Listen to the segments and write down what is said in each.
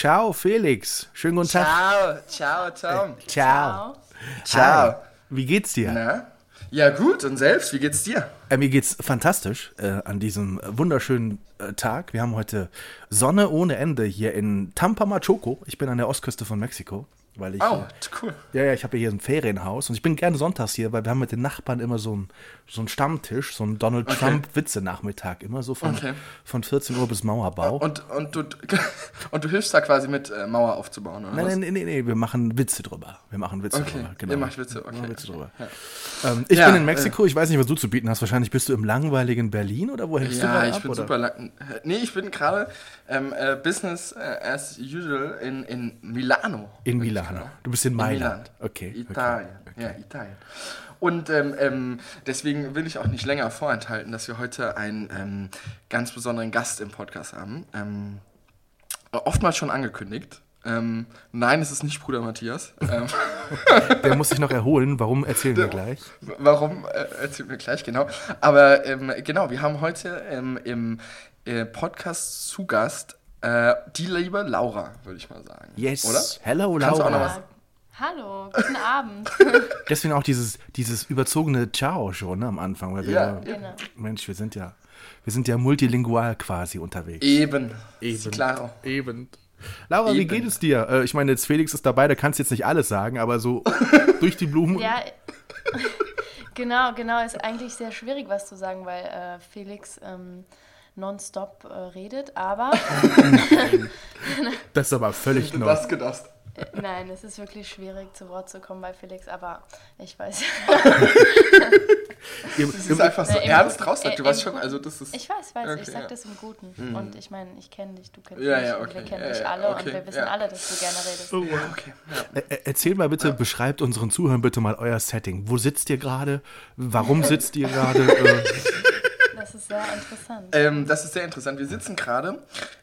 Ciao, Felix. Schönen guten Tag. Ciao, ciao, Tom. Ciao. Ciao. Wie geht's dir? Na? Ja, gut. Und selbst, wie geht's dir? Äh, mir geht's fantastisch äh, an diesem wunderschönen äh, Tag. Wir haben heute Sonne ohne Ende hier in Tampamachoco. Ich bin an der Ostküste von Mexiko. Weil ich, Oh, äh, cool. ja, ja, ich habe ja hier ein Ferienhaus und ich bin gerne sonntags hier, weil wir haben mit den Nachbarn immer so einen so einen Stammtisch, so einen Donald Okay. Trump-Witze-Nachmittag, immer so von, Okay. von 14 Uhr bis Mauerbau. Und, und, du, und du hilfst da quasi mit, äh, Mauer aufzubauen, oder Nein, was? nein, nein, nein, wir machen Witze drüber. Wir machen Witze Okay, drüber. Genau. ihr macht Witze, Wir machen okay, Witze okay, drüber. ja. Ähm, ich Ja, bin in Mexiko, ich weiß nicht, was du zu bieten hast. Wahrscheinlich bist du im langweiligen Berlin oder wo hängst du Ja, gerade ich ab, bin oder? super lang. Nee, ich bin gerade ähm, äh, Business äh, as usual in, in Milano. In ich Milano. gerade. Du bist in Mailand. Milan. Okay, Italien. okay. Ja, Italien. Und ähm, ähm, deswegen will ich auch nicht länger vorenthalten, dass wir heute einen ähm, ganz besonderen Gast im Podcast haben. Ähm, oftmals schon angekündigt. Ähm, nein, es ist nicht Bruder Matthias. Ähm, Der muss sich noch erholen. Warum erzählen wir gleich? Warum, äh, erzählt mir gleich, genau. Aber genau, wir haben heute im äh, Podcast zu Gast äh, die liebe Laura, würde ich mal sagen. Yes. Oder? Hello, Kannst du auch noch Laura. was- Hallo, guten Abend. Deswegen auch dieses, dieses überzogene Ciao schon ne, am Anfang. Weil wir, Ja, genau. Mensch, wir sind ja, wir sind ja multilingual quasi unterwegs. Eben. Eben. Klaro. Eben. Laura, wie Eben. geht es dir? Äh, ich meine, jetzt Felix ist dabei, da kannst du jetzt nicht alles sagen, aber so durch die Blumen. Ja, genau, genau, ist eigentlich sehr schwierig, was zu sagen, weil äh, Felix ähm, nonstop äh, redet, aber Das ist aber völlig neu. Das gedacht. äh, nein, es ist wirklich schwierig, zu Wort zu kommen bei Felix, aber ich weiß. Ihr- Das ist einfach so Äh, ernst raussagt. Du Äh, weißt schon, also das ist. Ich weiß, weiß, Okay, ich sag ja. das im Guten. Und ich meine, ich kenne dich, du kennst Ja, mich, ja, und okay, wir kennen ja, dich alle okay, und wir wissen ja. alle, dass du gerne redest. Oh, Ja, okay. Ä- Erzähl mal bitte, beschreibt unseren Zuhörern bitte mal euer Setting. Wo sitzt ihr gerade? Warum sitzt ihr gerade? Das ist sehr interessant. Ähm, das ist sehr interessant. Wir sitzen gerade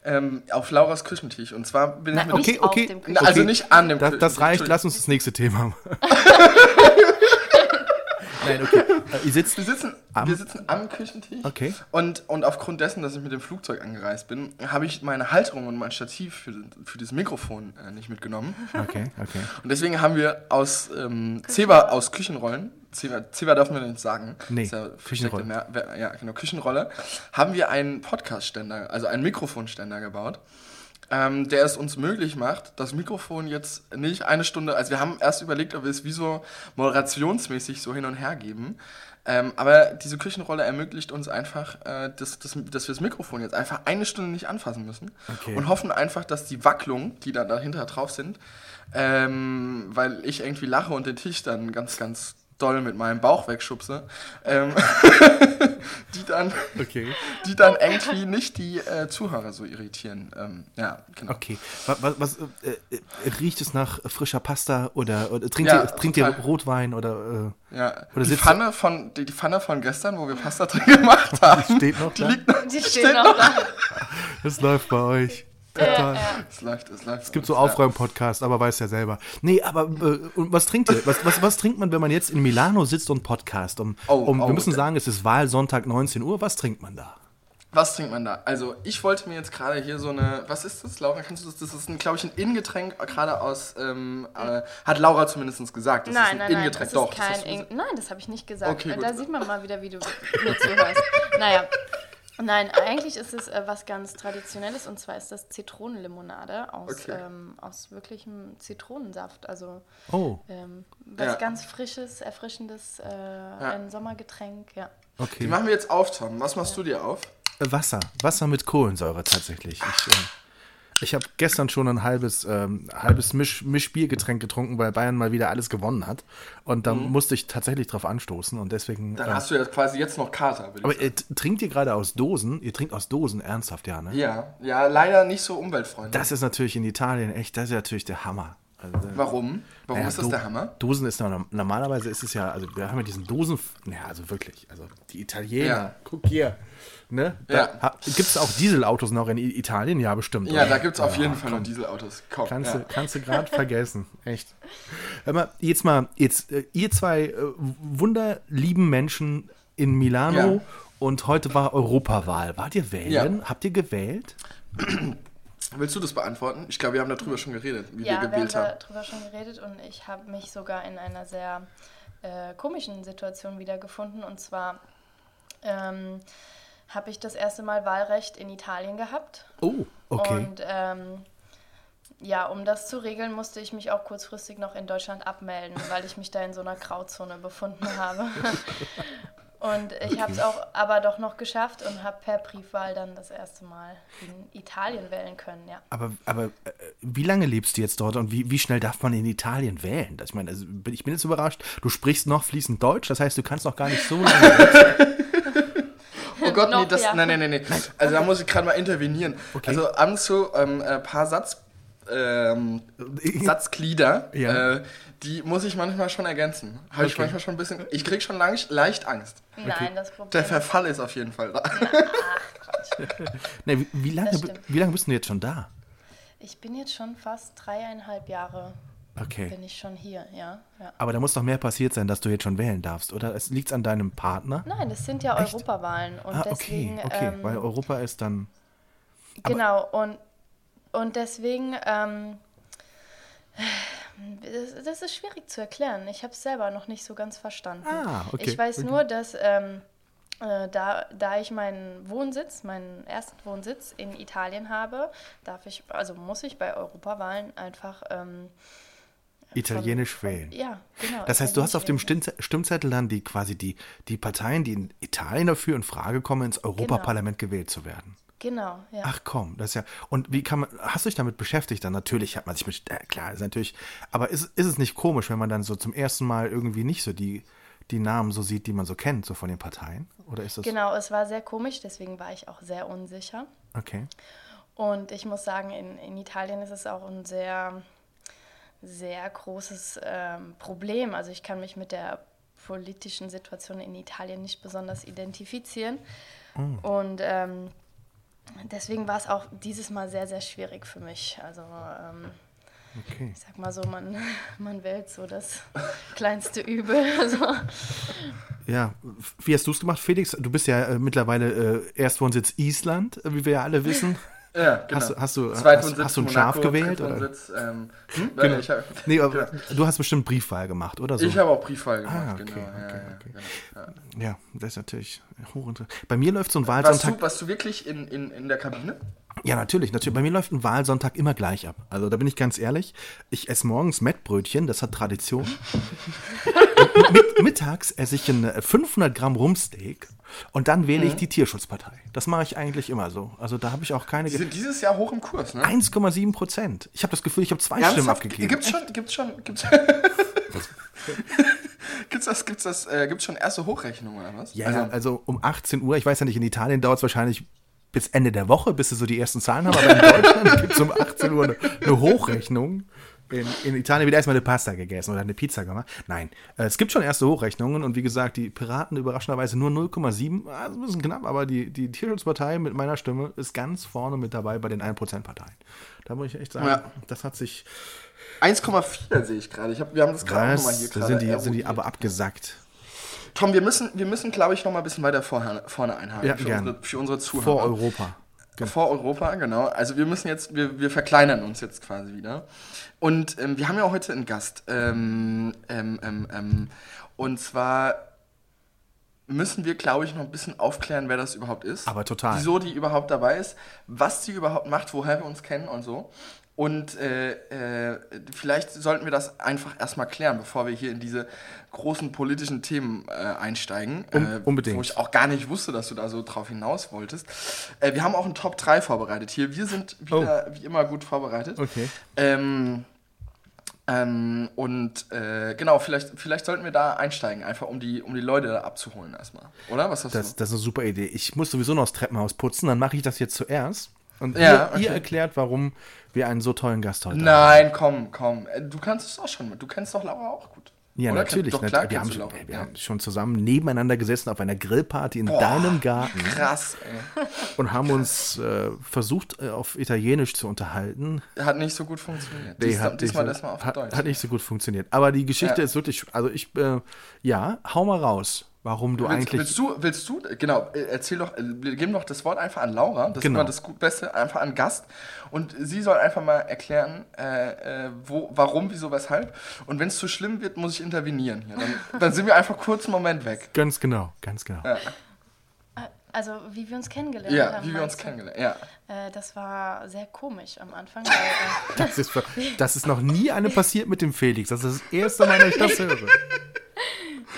ähm, auf Lauras Küchentisch. Und zwar bin ich Nein, mit. okay, nicht auf okay. dem Na, also okay. nicht an dem das, Küchen- das reicht, lass uns das nächste Thema. Nein, okay. Äh, ihr sitzt Wir sitzen, Am- wir sitzen am Küchentisch. Okay. Und, und aufgrund dessen, dass ich mit dem Flugzeug angereist bin, habe ich meine Halterung und mein Stativ für, für dieses Mikrofon äh, nicht mitgenommen. Okay, okay. Und deswegen haben wir aus ähm, Zebra, aus Küchenrollen, Zebra darf man nicht sagen. Nee, ja Küchenrolle. Ja, genau, Küchenrolle. Haben wir einen Podcast-Ständer, also einen Mikrofonständer gebaut. Ähm, der es uns möglich macht, das Mikrofon jetzt nicht eine Stunde, also wir haben erst überlegt, ob wir es wie so moderationsmäßig so hin und her geben, ähm, aber diese Küchenrolle ermöglicht uns einfach, äh, dass, dass, dass wir das Mikrofon jetzt einfach eine Stunde nicht anfassen müssen Okay. und hoffen einfach, dass die Wacklungen, die da dahinter drauf sind, ähm, weil ich irgendwie lache und den Tisch dann ganz, ganz doll mit meinem Bauch wegschubse, ähm, die, dann, Okay. die dann irgendwie nicht die äh, Zuhörer so irritieren. Ähm, ja, genau. Okay. Was, was, was äh, äh, riecht es nach frischer Pasta oder, oder trinkt, Ja, ihr, trinkt ihr. Rotwein oder Ja. Oder die, Pfanne von, die, die Pfanne von gestern, wo wir Pasta drin gemacht haben, äh, steht noch die da? liegt noch. Die stehen noch da. Das läuft bei euch. Total. Es läuft, es läuft. Es gibt so Aufräumen-Podcasts, aber weiß ja selber. Nee, aber äh, und was trinkt ihr? Was, was, was trinkt man, wenn man jetzt in Milano sitzt und Podcast? Um, Oh, um, oh, wir müssen okay. sagen, es ist Wahlsonntag 19 Uhr. Was trinkt man da? Was trinkt man da? Also, ich wollte mir jetzt gerade hier so eine. Was ist das, Laura? Kannst du das? Das ist, glaube ich, ein Innengetränk, gerade aus. Ähm, äh, hat Laura zumindest gesagt. Das ist Nein, ein nein, nein, Innengetränk. das Doch, ist das kein hast du gesagt. Ing Nein, das habe ich nicht gesagt. Okay, gut. da sieht man mal wieder, wie du mir zuhörst. naja, nein, eigentlich ist es äh, was ganz Traditionelles und zwar ist das Zitronenlimonade aus, Okay. ähm, aus wirklichem Zitronensaft. Also Oh, ähm, was Ja. ganz Frisches, Erfrischendes, äh, ein Sommergetränk, ja. Die okay. machen wir jetzt auf, Tom. Was machst du dir auf? Äh, Wasser. Wasser mit Kohlensäure tatsächlich. Ich, äh, Ich habe gestern schon ein halbes, ähm, halbes Misch, Mischbiergetränk getrunken, weil Bayern mal wieder alles gewonnen hat. Und da musste ich tatsächlich drauf anstoßen und deswegen. Mhm. Dann äh, hast du ja quasi jetzt noch Kater, ich aber sagen. ihr trinkt ihr gerade aus Dosen? Ihr trinkt aus Dosen, ernsthaft, ja, ne? Ja, ja, leider nicht so umweltfreundlich. Das ist natürlich in Italien echt, das ist ja natürlich der Hammer. Also, da- Warum? Warum Naja, ist das der Hammer? Dosen ist noch, normalerweise ist es ja, also wir haben ja diesen Dosen, ja, also wirklich, also die Italiener, Ja. guck hier, ne? Ja. Gibt es auch Dieselautos noch in Italien? Ja, bestimmt. Ja, oder? da gibt es auf Ja, jeden Fall noch. Dieselautos. Komm, Kannst ja. du, kannst du gerade vergessen, echt. Hör mal, jetzt mal, jetzt, äh, ihr zwei äh, wunderlieben Menschen in Milano Ja. und heute war Europawahl. Wart ihr wählen? Habt ihr gewählt? Willst du das beantworten? Ich glaube, wir haben darüber schon geredet, wie Ja, wir wir haben gewählt haben. darüber schon geredet und ich habe mich sogar in einer sehr äh, komischen Situation wiedergefunden. Und zwar ähm, habe ich das erste Mal Wahlrecht in Italien gehabt. Oh, okay. Und ähm, ja, um das zu regeln, musste ich mich auch kurzfristig noch in Deutschland abmelden, weil ich mich da in so einer Grauzone befunden habe. Und ich habe es auch aber doch noch geschafft und habe per Briefwahl dann das erste Mal in Italien wählen können, ja. Aber, aber äh, wie lange lebst du jetzt dort und wie, wie schnell darf man in Italien wählen? Das, ich meine, also, bin- ich bin jetzt überrascht, du sprichst noch fließend Deutsch, das heißt, du kannst noch gar nicht so lange. Oh Gott, nee, das, nein, nein, nein, nein. Also da muss ich gerade mal intervenieren. Okay. Also an so ähm, ein paar Satz, ähm, Satzglieder, Ja. äh, die muss ich manchmal schon ergänzen. Habe ich Okay. manchmal schon ein bisschen, ich krieg schon lang, leicht Angst. Nein, das Problem Der Verfall ist auf jeden Fall da. nee, wie, wie, lange, wie lange bist du jetzt schon da? Ich bin jetzt schon fast dreieinhalb Jahre Okay. bin ich schon hier, ja. ja. Aber da muss doch mehr passiert sein, dass du jetzt schon wählen darfst, oder? Es liegt an deinem Partner? Nein, das sind ja Echt? Europawahlen und ah, okay, deswegen okay. ähm, Weil Europa ist dann. Genau, und, und deswegen, ähm, das, das ist schwierig zu erklären. Ich habe es selber noch nicht so ganz verstanden. Ah, okay, Ich weiß okay. nur, dass ähm, äh, da, da ich meinen Wohnsitz, meinen ersten Wohnsitz in Italien habe, darf ich, also muss ich bei Europawahlen einfach ähm, Italienisch von- wählen. Ja, genau. Das heißt, du hast auf dem Stimmzettel dann die quasi die, die Parteien, die in Italien dafür in Frage kommen, ins Europaparlament gewählt zu werden. Genau, ja. Ach komm, das ist ja. Und wie kann man, hast du dich damit beschäftigt? Dann natürlich hat man sich mit, äh, klar, ist natürlich, aber ist, ist es nicht komisch, wenn man dann so zum ersten Mal irgendwie nicht so die, die Namen so sieht, die man so kennt, so von den Parteien? Oder ist das. Genau, es war sehr komisch, deswegen war ich auch sehr unsicher. Okay. Und ich muss sagen, in, in Italien ist es auch ein sehr, sehr großes ähm, Problem. Also ich kann mich mit der politischen Situation in Italien nicht besonders identifizieren. Und ähm, deswegen war es auch dieses Mal sehr, sehr schwierig für mich. Also ähm, Okay. ich sag mal so, man, man wählt so das kleinste Übel. Also, Ja, wie hast du es gemacht, Felix? Du bist ja äh, mittlerweile äh, Erstwohnsitz Island, äh, wie wir ja alle wissen. Ja, genau. Hast du- hast du- hast- hast du ein Schaf gewählt, oder? Drittwohnsitz, Ähm, hm? Genau. ich habe Nee, aber du hast bestimmt Briefwahl gemacht, oder so? ich hab auch Briefwahl gemacht, Ah, okay, genau. ja, okay, ja, okay. genau, ja. das ist natürlich hochinteressant. Bei mir läuft so ein Warst, Wahlsonntag. du, warst du wirklich in, in, in der Kabine? Ja, natürlich, natürlich. Bei mir läuft ein Wahlsonntag immer gleich ab. Also da bin ich ganz ehrlich. Ich esse morgens Mettbrötchen, das hat Tradition. Mit, mittags esse ich ein äh, 500 Gramm Rumpsteak und dann wähle ich Mhm. die Tierschutzpartei. Das mache ich eigentlich immer so. Also da habe ich auch keine. Die Ge sind dieses Jahr hoch im Kurs, ne? 1,7 Prozent. Ich habe das Gefühl, ich habe zwei Stimmen Ernsthaft? abgegeben. Gibt's schon, gibt's schon, gibt's, gibt's das, gibt's das, äh, gibt's schon erste Hochrechnungen oder was? Ja, also, also um 18 Uhr, ich weiß ja nicht, in Italien dauert es wahrscheinlich bis Ende der Woche, bis sie so die ersten Zahlen haben, aber in Deutschland gibt es um 18 Uhr eine, eine Hochrechnung. In, in Italien wird erstmal eine Pasta gegessen oder eine Pizza gemacht. Nein, äh, es gibt schon erste Hochrechnungen und wie gesagt, die Piraten überraschenderweise nur 0,7, also ein bisschen knapp, aber die, die Tierschutzpartei mit meiner Stimme ist ganz vorne mit dabei bei den 1%-Parteien. Da muss ich echt sagen, Ja. das hat sich. 1,4 sehe ich gerade. Ich hab, wir haben das gerade nochmal hier gerade sind, die, sind die aber abgesackt. Tom, wir müssen, wir müssen glaube ich, noch mal ein bisschen weiter vorne, vorne einhaken. Ja, für, gern. unsere, für unsere Zuhörer. Vor Europa. Vor Europa, genau. Also wir müssen jetzt, wir, wir verkleinern uns jetzt quasi wieder. Und ähm, wir haben ja heute einen Gast. Ähm, ähm, ähm, ähm, und zwar müssen wir, glaube ich, noch ein bisschen aufklären, wer das überhaupt ist. Aber total. Wieso die überhaupt dabei ist, was sie überhaupt macht, woher wir uns kennen und so. Und äh, äh, vielleicht sollten wir das einfach erstmal klären, bevor wir hier in diese großen politischen Themen äh, einsteigen. Äh, unbedingt. Wo ich auch gar nicht wusste, dass du da so drauf hinaus wolltest. Äh, wir haben auch einen Top 3 vorbereitet hier. Wir sind wieder wie immer gut vorbereitet. Oh. Okay. Ähm, ähm, und äh, genau, vielleicht, vielleicht sollten wir da einsteigen, einfach um die, um die Leute da abzuholen erstmal. Oder? Was hast Das, du? das ist eine super Idee. Ich muss sowieso noch das Treppenhaus putzen, dann mache ich das jetzt zuerst. Und Ja, ihr, okay. ihr erklärt, warum wir einen so tollen Gast heute haben. Nein, komm, komm. Äh, Du kannst es auch schon. Du kennst doch Laura auch gut. Ja, Oder? natürlich. Doch, klar wir haben, schon, wir Ja. haben schon zusammen nebeneinander gesessen auf einer Grillparty in deinem Garten Krass, ey. und haben uns äh, versucht, äh, auf Italienisch zu unterhalten. Hat nicht so gut funktioniert. Nee, Dies, hat diesmal nicht, erstmal auf hat, Deutsch. hat nicht so gut funktioniert. Aber die Geschichte Ja. ist wirklich, also ich, äh, ja, hau mal raus, warum du Willst, eigentlich. willst du, willst du, genau, äh, erzähl doch, äh, wir geben doch das Wort einfach an Laura, das Genau. ist immer das Beste, einfach an Gast. Und sie soll einfach mal erklären, äh, äh, wo, warum, wieso, weshalb. Und wenn es zu schlimm wird, muss ich intervenieren hier. Dann, dann sind wir einfach kurz einen Moment weg. Ganz genau, ganz genau. Ja, Also, wie wir uns kennengelernt ja haben. wie wir uns du? kennengelernt. Ja. Äh, das war sehr komisch am Anfang, weil äh, Das ist, das ist noch nie eine passiert mit dem Felix. Das ist das erste Mal, dass ich das höre.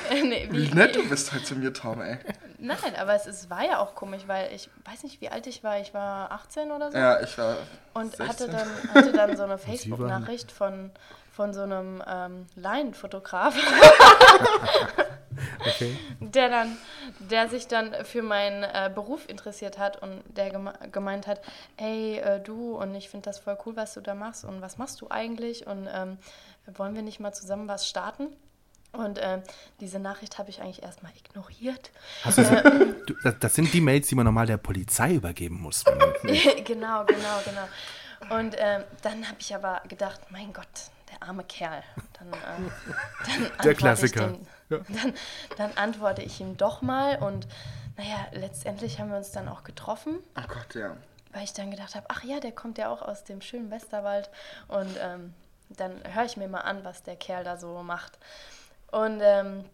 nee, Wie wie, nett du bist heute zu mir, Tom, ey. Nein, aber es, es war ja auch komisch, weil ich weiß nicht, wie alt ich war. Ich war 18 oder so. Ja, ich war. und 16. hatte dann, hatte dann so eine Facebook-Nachricht von, von so einem ähm, Laienfotograf, Okay. der, dann, der sich dann für meinen äh, Beruf interessiert hat und der geme gemeint hat, ey, äh, du, und ich finde das voll cool, was du da machst und was machst du eigentlich und ähm, wollen wir nicht mal zusammen was starten? Und ähm, diese Nachricht habe ich eigentlich erstmal ignoriert. Hast du, du, das, das sind die Mails, die man normal der Polizei übergeben muss. genau, genau, genau. Und ähm, dann habe ich aber gedacht, mein Gott, der arme Kerl. Dann, äh, dann antworte Klassiker. Ich dem, dann, dann antworte ich ihm doch mal und naja, letztendlich haben wir uns dann auch getroffen, Ach Gott, ja. weil ich dann gedacht habe, ach ja, der kommt ja auch aus dem schönen Westerwald und ähm, dann höre ich mir mal an, was der Kerl da so macht. Und ähm,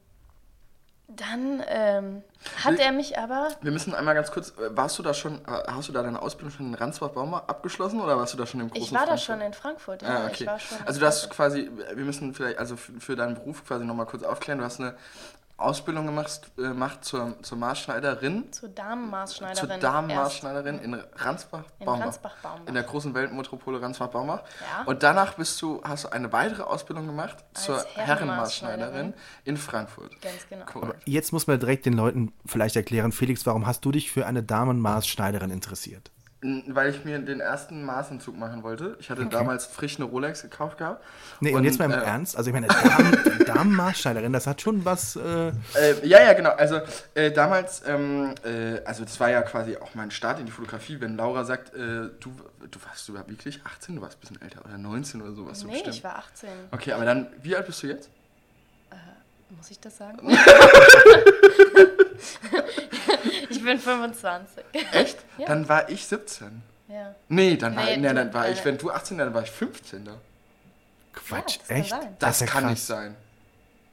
dann ähm, hat er mich aber Wir müssen einmal ganz kurz, äh, warst du da schon, äh, hast du da deine Ausbildung schon in Ransbach-Baumar abgeschlossen oder warst du da schon im großen Ich war da Frankfurt? schon in Frankfurt, ja. Ah, okay. Also du hast quasi, wir müssen vielleicht, also für, für deinen Beruf quasi nochmal kurz aufklären, du hast eine Ausbildung gemacht, äh, gemacht zur, zur Maßschneiderin, zur Damenmaßschneiderin. zur. Damenmaßschneiderin in Ransbach-Baumach. In. In der großen Weltmetropole Ransbach-Baumach. Ja. Und danach bist du, hast du eine weitere Ausbildung gemacht zur Herrenmaßschneiderin. In Frankfurt. Ganz genau. Korrekt. Jetzt muss man direkt den Leuten vielleicht erklären, Felix, warum hast du dich für eine Damenmaßschneiderin interessiert? Weil ich mir den ersten Maßanzug machen wollte. Ich hatte damals frisch eine Rolex gekauft gehabt. Nee, und, jetzt mal im äh, Ernst, also ich meine, Damen, Damenmaßschneiderin, das hat schon was, äh, Äh, ja, ja, genau. Also äh, damals, ähm, äh, also das war ja quasi auch mein Start in die Fotografie, wenn Laura sagt, äh, du, du warst du wirklich 18, du warst ein bisschen älter oder 19 oder sowas. so Nee, bestimmt. ich war 18. Okay, aber dann, wie alt bist du jetzt? Muss ich das sagen? ich bin 25. Echt? Ja. Dann war ich 17. Ja. Nee, dann war, Nee, nee, dann war ich, äh, wenn du 18, dann war ich 15. Da. Quatsch, das kann echt? sein. Das, ja kann krass. nicht sein.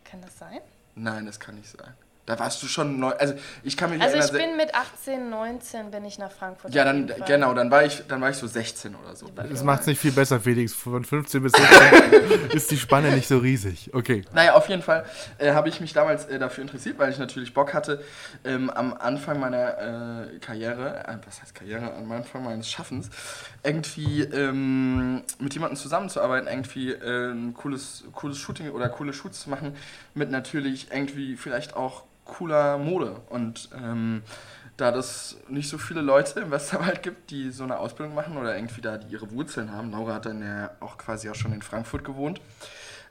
Kann das sein? Nein, das kann nicht sein. Da warst du schon neu. Also ich kann mich Also ich erinnern. bin mit 18, 19 bin ich nach Frankfurt. ja, dann genau, dann war ich, dann war ich so 16 oder so. Das macht es nicht viel besser, Felix. Von 15 bis 16 ist die Spanne nicht so riesig. Okay. Naja, auf jeden Fall äh, habe ich mich damals äh, dafür interessiert, weil ich natürlich Bock hatte, ähm, am Anfang meiner äh, Karriere, äh, was heißt Karriere, am Anfang meines Schaffens, irgendwie ähm, mit jemandem zusammenzuarbeiten, irgendwie äh, ein cooles, cooles Shooting oder coole Shoots zu machen, mit natürlich irgendwie vielleicht auch cooler Mode. Und ähm, da das nicht so viele Leute im Westerwald gibt, die so eine Ausbildung machen oder irgendwie da die ihre Wurzeln haben, Laura hat dann ja auch quasi auch schon in Frankfurt gewohnt,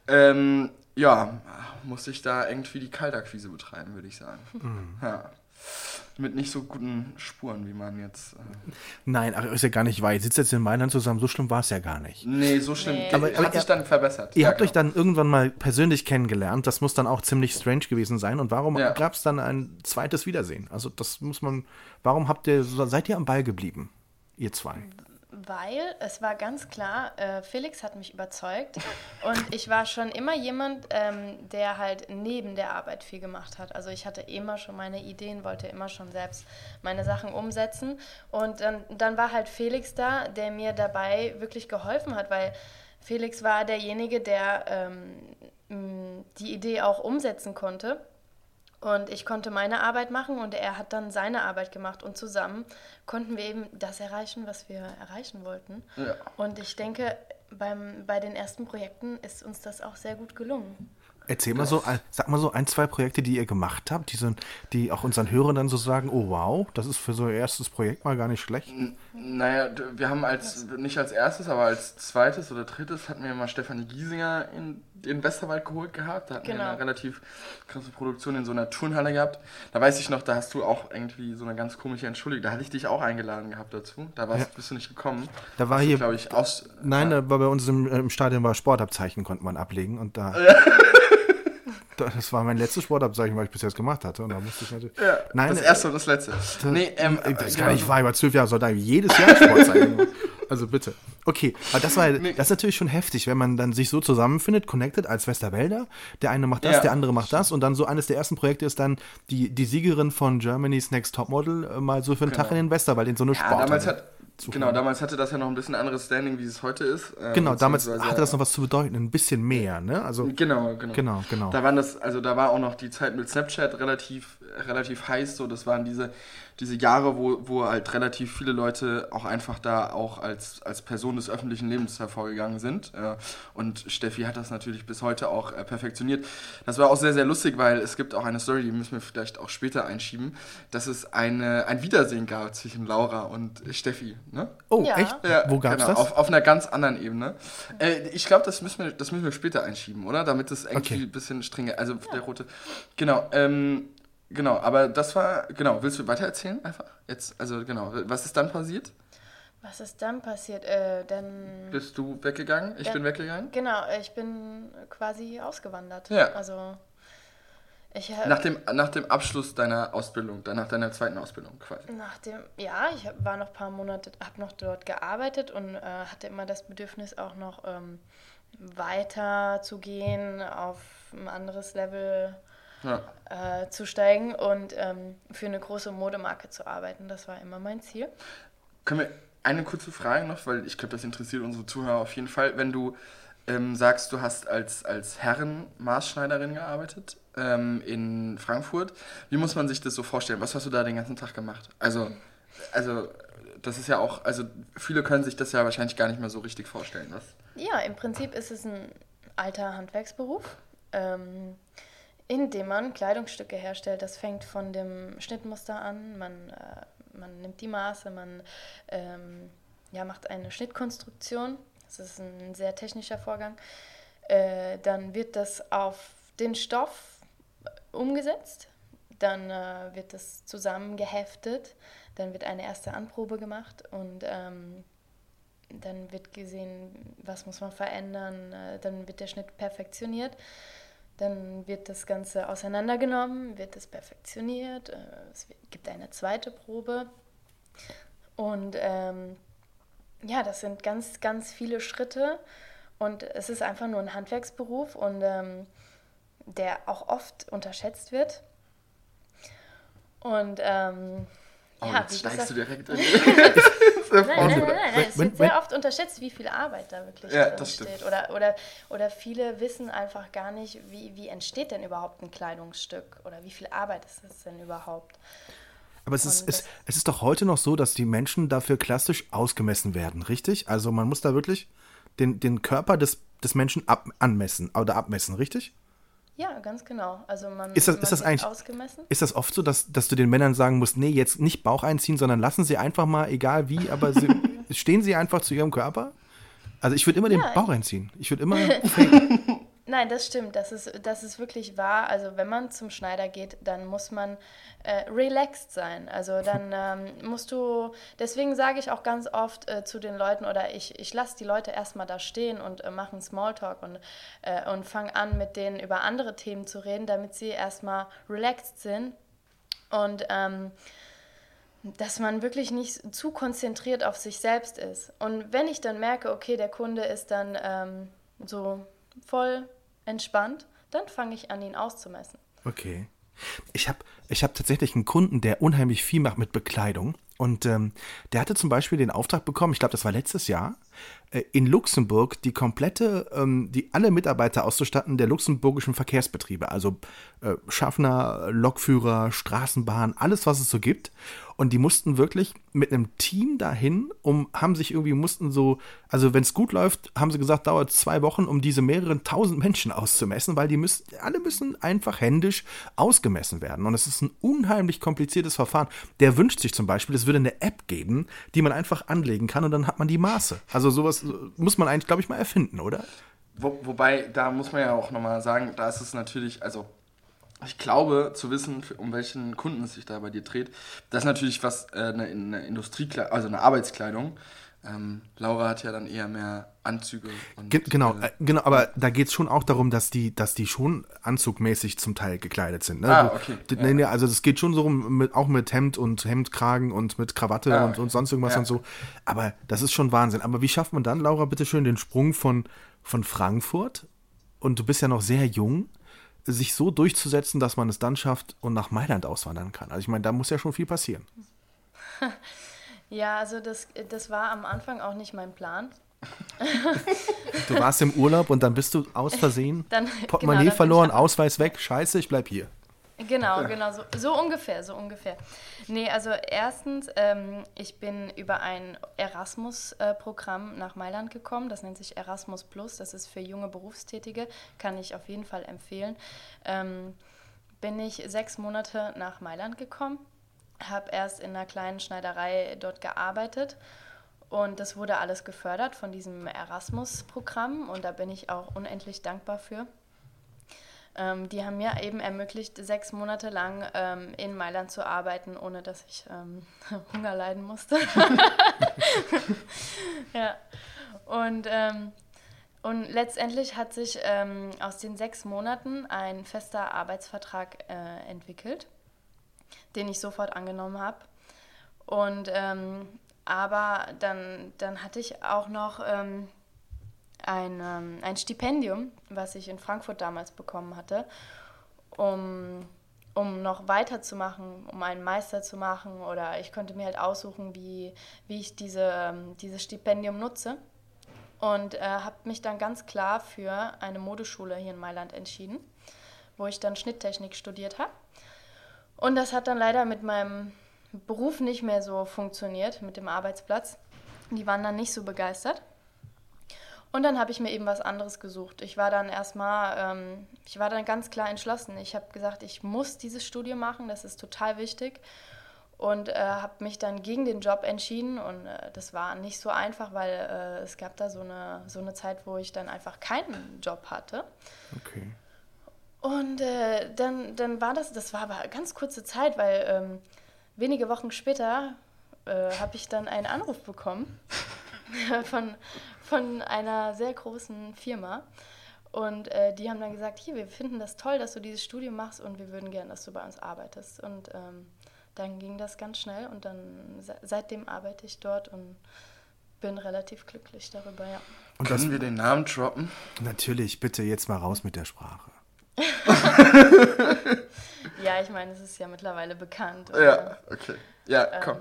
ähm, ja, musste ich da irgendwie die Kaltakquise betreiben, würde ich sagen. Ja. Mit nicht so guten Spuren, wie man jetzt. Äh Nein, ach, ist ja gar nicht weit. Sitzt jetzt in Mailand zusammen, so schlimm war es ja gar nicht. nee, so schlimm. Nee. Aber, Aber- hat sich ihr- dann verbessert. Ihr Ja, habt euch genau. dann irgendwann mal persönlich kennengelernt. Das muss dann auch ziemlich strange gewesen sein. Und warum Ja. gab es dann ein zweites Wiedersehen? Also das muss man. Warum habt ihr, so- seid ihr am Ball geblieben, ihr zwei? Weil es war ganz klar, äh, Felix hat mich überzeugt und ich war schon immer jemand, ähm, der halt neben der Arbeit viel gemacht hat. Also ich hatte immer schon meine Ideen, wollte immer schon selbst meine Sachen umsetzen und dann, dann war halt Felix da, der mir dabei wirklich geholfen hat, weil Felix war derjenige, der ähm, die Idee auch umsetzen konnte. Und ich konnte meine Arbeit machen und er hat dann seine Arbeit gemacht. Und zusammen konnten wir eben das erreichen, was wir erreichen wollten. Ja. Und ich denke, beim, bei den ersten Projekten ist uns das auch sehr gut gelungen. Erzähl mal so, sag mal so ein, zwei Projekte, die ihr gemacht habt, die, so, die auch unseren Hörern dann so sagen, oh wow, das ist für so ein erstes Projekt mal gar nicht schlecht. Naja, d- wir haben als, nicht als erstes, aber als zweites oder drittes hatten wir mal Stefanie Giesinger in den Westerwald geholt gehabt. Da hatten wir Genau. eine relativ krasse Produktion in so einer Turnhalle gehabt. Da weiß ich noch, da hast du auch irgendwie so eine ganz komische Entschuldigung. Da hatte ich dich auch eingeladen gehabt dazu. Da warst, bist du nicht gekommen. Da war Hast hier- glaube ich, aus. Nein, da war bei uns im, im Stadion war Sportabzeichen, konnte man ablegen und da. Da- Das war mein letztes Sportabzeichen, was ich bis jetzt gemacht hatte. Und da musste ich natürlich. Ja, Nein, das äh, erste und das letzte. Nee, ähm, das genau. kann ich war über zwölf Jahre Soldat jedes Jahr Sportzeichen. also bitte. Okay, aber das war das ist natürlich schon heftig, wenn man dann sich so zusammenfindet, connected als Westerwälder. Der eine macht das, Ja. der andere macht das und dann so eines der ersten Projekte ist dann die, die Siegerin von Germany's Next Topmodel äh, mal so für einen Tag in den Westerwald in so eine Ja, Sporthalle. damals hat, genau, damals hatte das ja noch ein bisschen anderes Standing, wie es heute ist. äh, Genau, damals hatte das noch was zu bedeuten, ein bisschen mehr, ne? Also Genau, genau. Genau, genau. Da waren das, also da war auch noch die Zeit mit Snapchat relativ, relativ heiß. So, das waren diese, diese Jahre, wo, wo halt relativ viele Leute auch einfach da auch als, als Person des öffentlichen Lebens hervorgegangen sind. Äh, Und Steffi hat das natürlich bis heute auch äh, perfektioniert. Das war auch sehr, sehr lustig, weil es gibt auch eine Story, die müssen wir vielleicht auch später einschieben, dass es eine, ein Wiedersehen gab zwischen Laura und Steffi. Ne? oh, Ja. echt? Ja, Wo gab's genau, das? Auf, auf einer ganz anderen Ebene. Äh, ich glaube, das müssen wir, das müssen wir später einschieben, oder? Damit es irgendwie Okay. ein bisschen strenger, also der rote. Genau, ähm, genau, aber das war, genau, willst du weiter erzählen einfach? Jetzt, also genau, was ist dann passiert? Was ist dann passiert? Äh, dann. Bist du weggegangen? Ich bin weggegangen? Genau, ich bin quasi ausgewandert. Ja. Also. Ich hab- Nach dem, nach dem Abschluss deiner Ausbildung, dann nach deiner zweiten Ausbildung quasi. Nach dem, ja, ich hab, war noch ein paar Monate, habe noch dort gearbeitet und äh, hatte immer das Bedürfnis auch noch ähm, weiter zu gehen, auf ein anderes Level Ja. äh, zu steigen und ähm, für eine große Modemarke zu arbeiten. Das war immer mein Ziel. Können wir eine kurze Frage noch, weil ich glaube, das interessiert unsere Zuhörer auf jeden Fall. Wenn du ähm, sagst, du hast als, als Herren-Maßschneiderin gearbeitet ähm, in Frankfurt, wie muss man sich das so vorstellen? Was hast du da den ganzen Tag gemacht? Also, also das ist ja auch, also viele können sich das ja wahrscheinlich gar nicht mehr so richtig vorstellen. Was? Ja, im Prinzip ist es ein alter Handwerksberuf, ähm, in dem man Kleidungsstücke herstellt. Das fängt von dem Schnittmuster an. Man, äh, man nimmt die Maße, man ähm, ja, macht eine Schnittkonstruktion. Das ist ein sehr technischer Vorgang. Äh, dann wird das auf den Stoff umgesetzt. Dann äh, wird das zusammengeheftet. Dann wird eine erste Anprobe gemacht und ähm, dann wird gesehen, was muss man verändern, äh, dann wird der Schnitt perfektioniert, dann wird das Ganze auseinandergenommen, wird es perfektioniert, äh, es gibt eine zweite Probe und ähm, ja, das sind ganz, ganz viele Schritte und es ist einfach nur ein Handwerksberuf und ähm, der auch oft unterschätzt wird. Und ähm, Oh, ja, jetzt steigst du direkt in Nein, nein, nein, nein, nein. Es wird sehr oft unterschätzt, wie viel Arbeit da wirklich Ja, drin das stimmt. steht. Oder, oder, oder viele wissen einfach gar nicht, wie, wie entsteht denn überhaupt ein Kleidungsstück oder wie viel Arbeit ist es denn überhaupt. Aber es ist, es, es ist doch heute noch so, dass die Menschen dafür klassisch ausgemessen werden, richtig? Also man muss da wirklich den, den Körper des, des Menschen ab, anmessen oder abmessen, richtig? Ja, ganz genau. Also man, Ist das- man ist das eigentlich- ausgemessen. Ist das oft so, dass, dass du den Männern sagen musst, nee, jetzt nicht Bauch einziehen, sondern lassen sie einfach mal, egal wie, aber sie, stehen sie einfach zu ihrem Körper? Also ich würde immer den Ja, Bauch einziehen. Ich würde immer. Nein, das stimmt. Das ist, das ist wirklich wahr. Also wenn man zum Schneider geht, dann muss man äh, relaxed sein. Also dann ähm, musst du, deswegen sage ich auch ganz oft äh, zu den Leuten oder ich, ich lasse die Leute erstmal da stehen und äh, mache einen Smalltalk und, äh, und fange an, mit denen über andere Themen zu reden, damit sie erstmal relaxed sind. Und ähm, dass man wirklich nicht zu konzentriert auf sich selbst ist. Und wenn ich dann merke, okay, der Kunde ist dann ähm, so voll entspannt, dann fange ich an, ihn auszumessen. Okay. Ich habe ich hab tatsächlich einen Kunden, der unheimlich viel macht mit Bekleidung. Und ähm, der hatte zum Beispiel den Auftrag bekommen, ich glaube, das war letztes Jahr, in Luxemburg die komplette, ähm, die alle Mitarbeiter auszustatten der luxemburgischen Verkehrsbetriebe, also äh, Schaffner, Lokführer, Straßenbahn, alles, was es so gibt. Und die mussten wirklich mit einem Team dahin, um, haben sich irgendwie, mussten so, also wenn es gut läuft, haben sie gesagt, dauert zwei Wochen, um diese mehreren tausend Menschen auszumessen, weil die müssen, alle müssen einfach händisch ausgemessen werden. Und es ist ein unheimlich kompliziertes Verfahren. Der wünscht sich zum Beispiel, es würde eine App geben, die man einfach anlegen kann und dann hat man die Maße. Also sowas muss man eigentlich, glaube ich, mal erfinden, oder? Wo, wobei, da muss man ja auch nochmal sagen, da ist es natürlich, also ich glaube, zu wissen, um welchen Kunden es sich da bei dir dreht, das ist natürlich was, äh, eine, eine Industriekleidung, also eine Arbeitskleidung. Ähm, Laura hat ja dann eher mehr Anzüge. Und, Ge genau, äh, genau, aber da geht es schon auch darum, dass die, dass die schon anzugmäßig zum Teil gekleidet sind. Ne? Ah, okay. Du, ja. ne, also es geht schon so rum, mit, auch mit Hemd und Hemdkragen und mit Krawatte Ah, und, okay. und sonst irgendwas Ja. und so. Aber das ist schon Wahnsinn. Aber wie schafft man dann, Laura, bitte schön den Sprung von, von Frankfurt, und du bist ja noch sehr jung, sich so durchzusetzen, dass man es dann schafft und nach Mailand auswandern kann? Also ich meine, da muss ja schon viel passieren. Ja, also das, das war am Anfang auch nicht mein Plan. Du warst im Urlaub und dann bist du aus Versehen, Dann- Portemonnaie genau, dann verloren, Ausweis weg, scheiße, ich bleib hier. Genau, genau, so, so ungefähr, so ungefähr. Nee, also erstens, ähm, ich bin über ein Erasmus-Programm nach Mailand gekommen, das nennt sich Erasmus Plus, das ist für junge Berufstätige, kann ich auf jeden Fall empfehlen. Ähm, bin ich sechs Monate nach Mailand gekommen, habe erst in einer kleinen Schneiderei dort gearbeitet und das wurde alles gefördert von diesem Erasmus-Programm und da bin ich auch unendlich dankbar für. Ähm, die haben mir eben ermöglicht, sechs Monate lang ähm, in Mailand zu arbeiten, ohne dass ich ähm, Hunger leiden musste. ja. Und, ähm, und letztendlich hat sich ähm, aus den sechs Monaten ein fester Arbeitsvertrag äh, entwickelt, den ich sofort angenommen habe. Und ähm, aber dann, dann hatte ich auch noch ähm, ein, ähm, ein Stipendium, was ich in Frankfurt damals bekommen hatte, um, um noch weiterzumachen, um einen Meister zu machen. Oder ich konnte mir halt aussuchen, wie, wie ich diese, ähm, dieses Stipendium nutze. Und äh, habe mich dann ganz klar für eine Modeschule hier in Mailand entschieden, wo ich dann Schnitttechnik studiert habe. Und das hat dann leider mit meinem Beruf nicht mehr so funktioniert, mit dem Arbeitsplatz. Die waren dann nicht so begeistert. Und dann habe ich mir eben was anderes gesucht. Ich war dann erstmal, ähm, ich war dann ganz klar entschlossen. Ich habe gesagt, ich muss dieses Studium machen, das ist total wichtig. Und äh, habe mich dann gegen den Job entschieden. Und äh, das war nicht so einfach, weil äh, es gab da so eine, so eine Zeit, wo ich dann einfach keinen Job hatte. Okay. Und äh, dann, dann war das, das war aber ganz kurze Zeit, weil ähm, wenige Wochen später äh, habe ich dann einen Anruf bekommen von, von einer sehr großen Firma. Und äh, die haben dann gesagt, hier, wir finden das toll, dass du dieses Studium machst und wir würden gerne, dass du bei uns arbeitest. Und ähm, dann ging das ganz schnell und dann se seitdem arbeite ich dort und bin relativ glücklich darüber, ja. Und das, Können wir den Namen droppen? natürlich, bitte jetzt mal raus mit der Sprache. Ja, ich meine, es ist ja mittlerweile bekannt. Ja, okay. Ja, komm.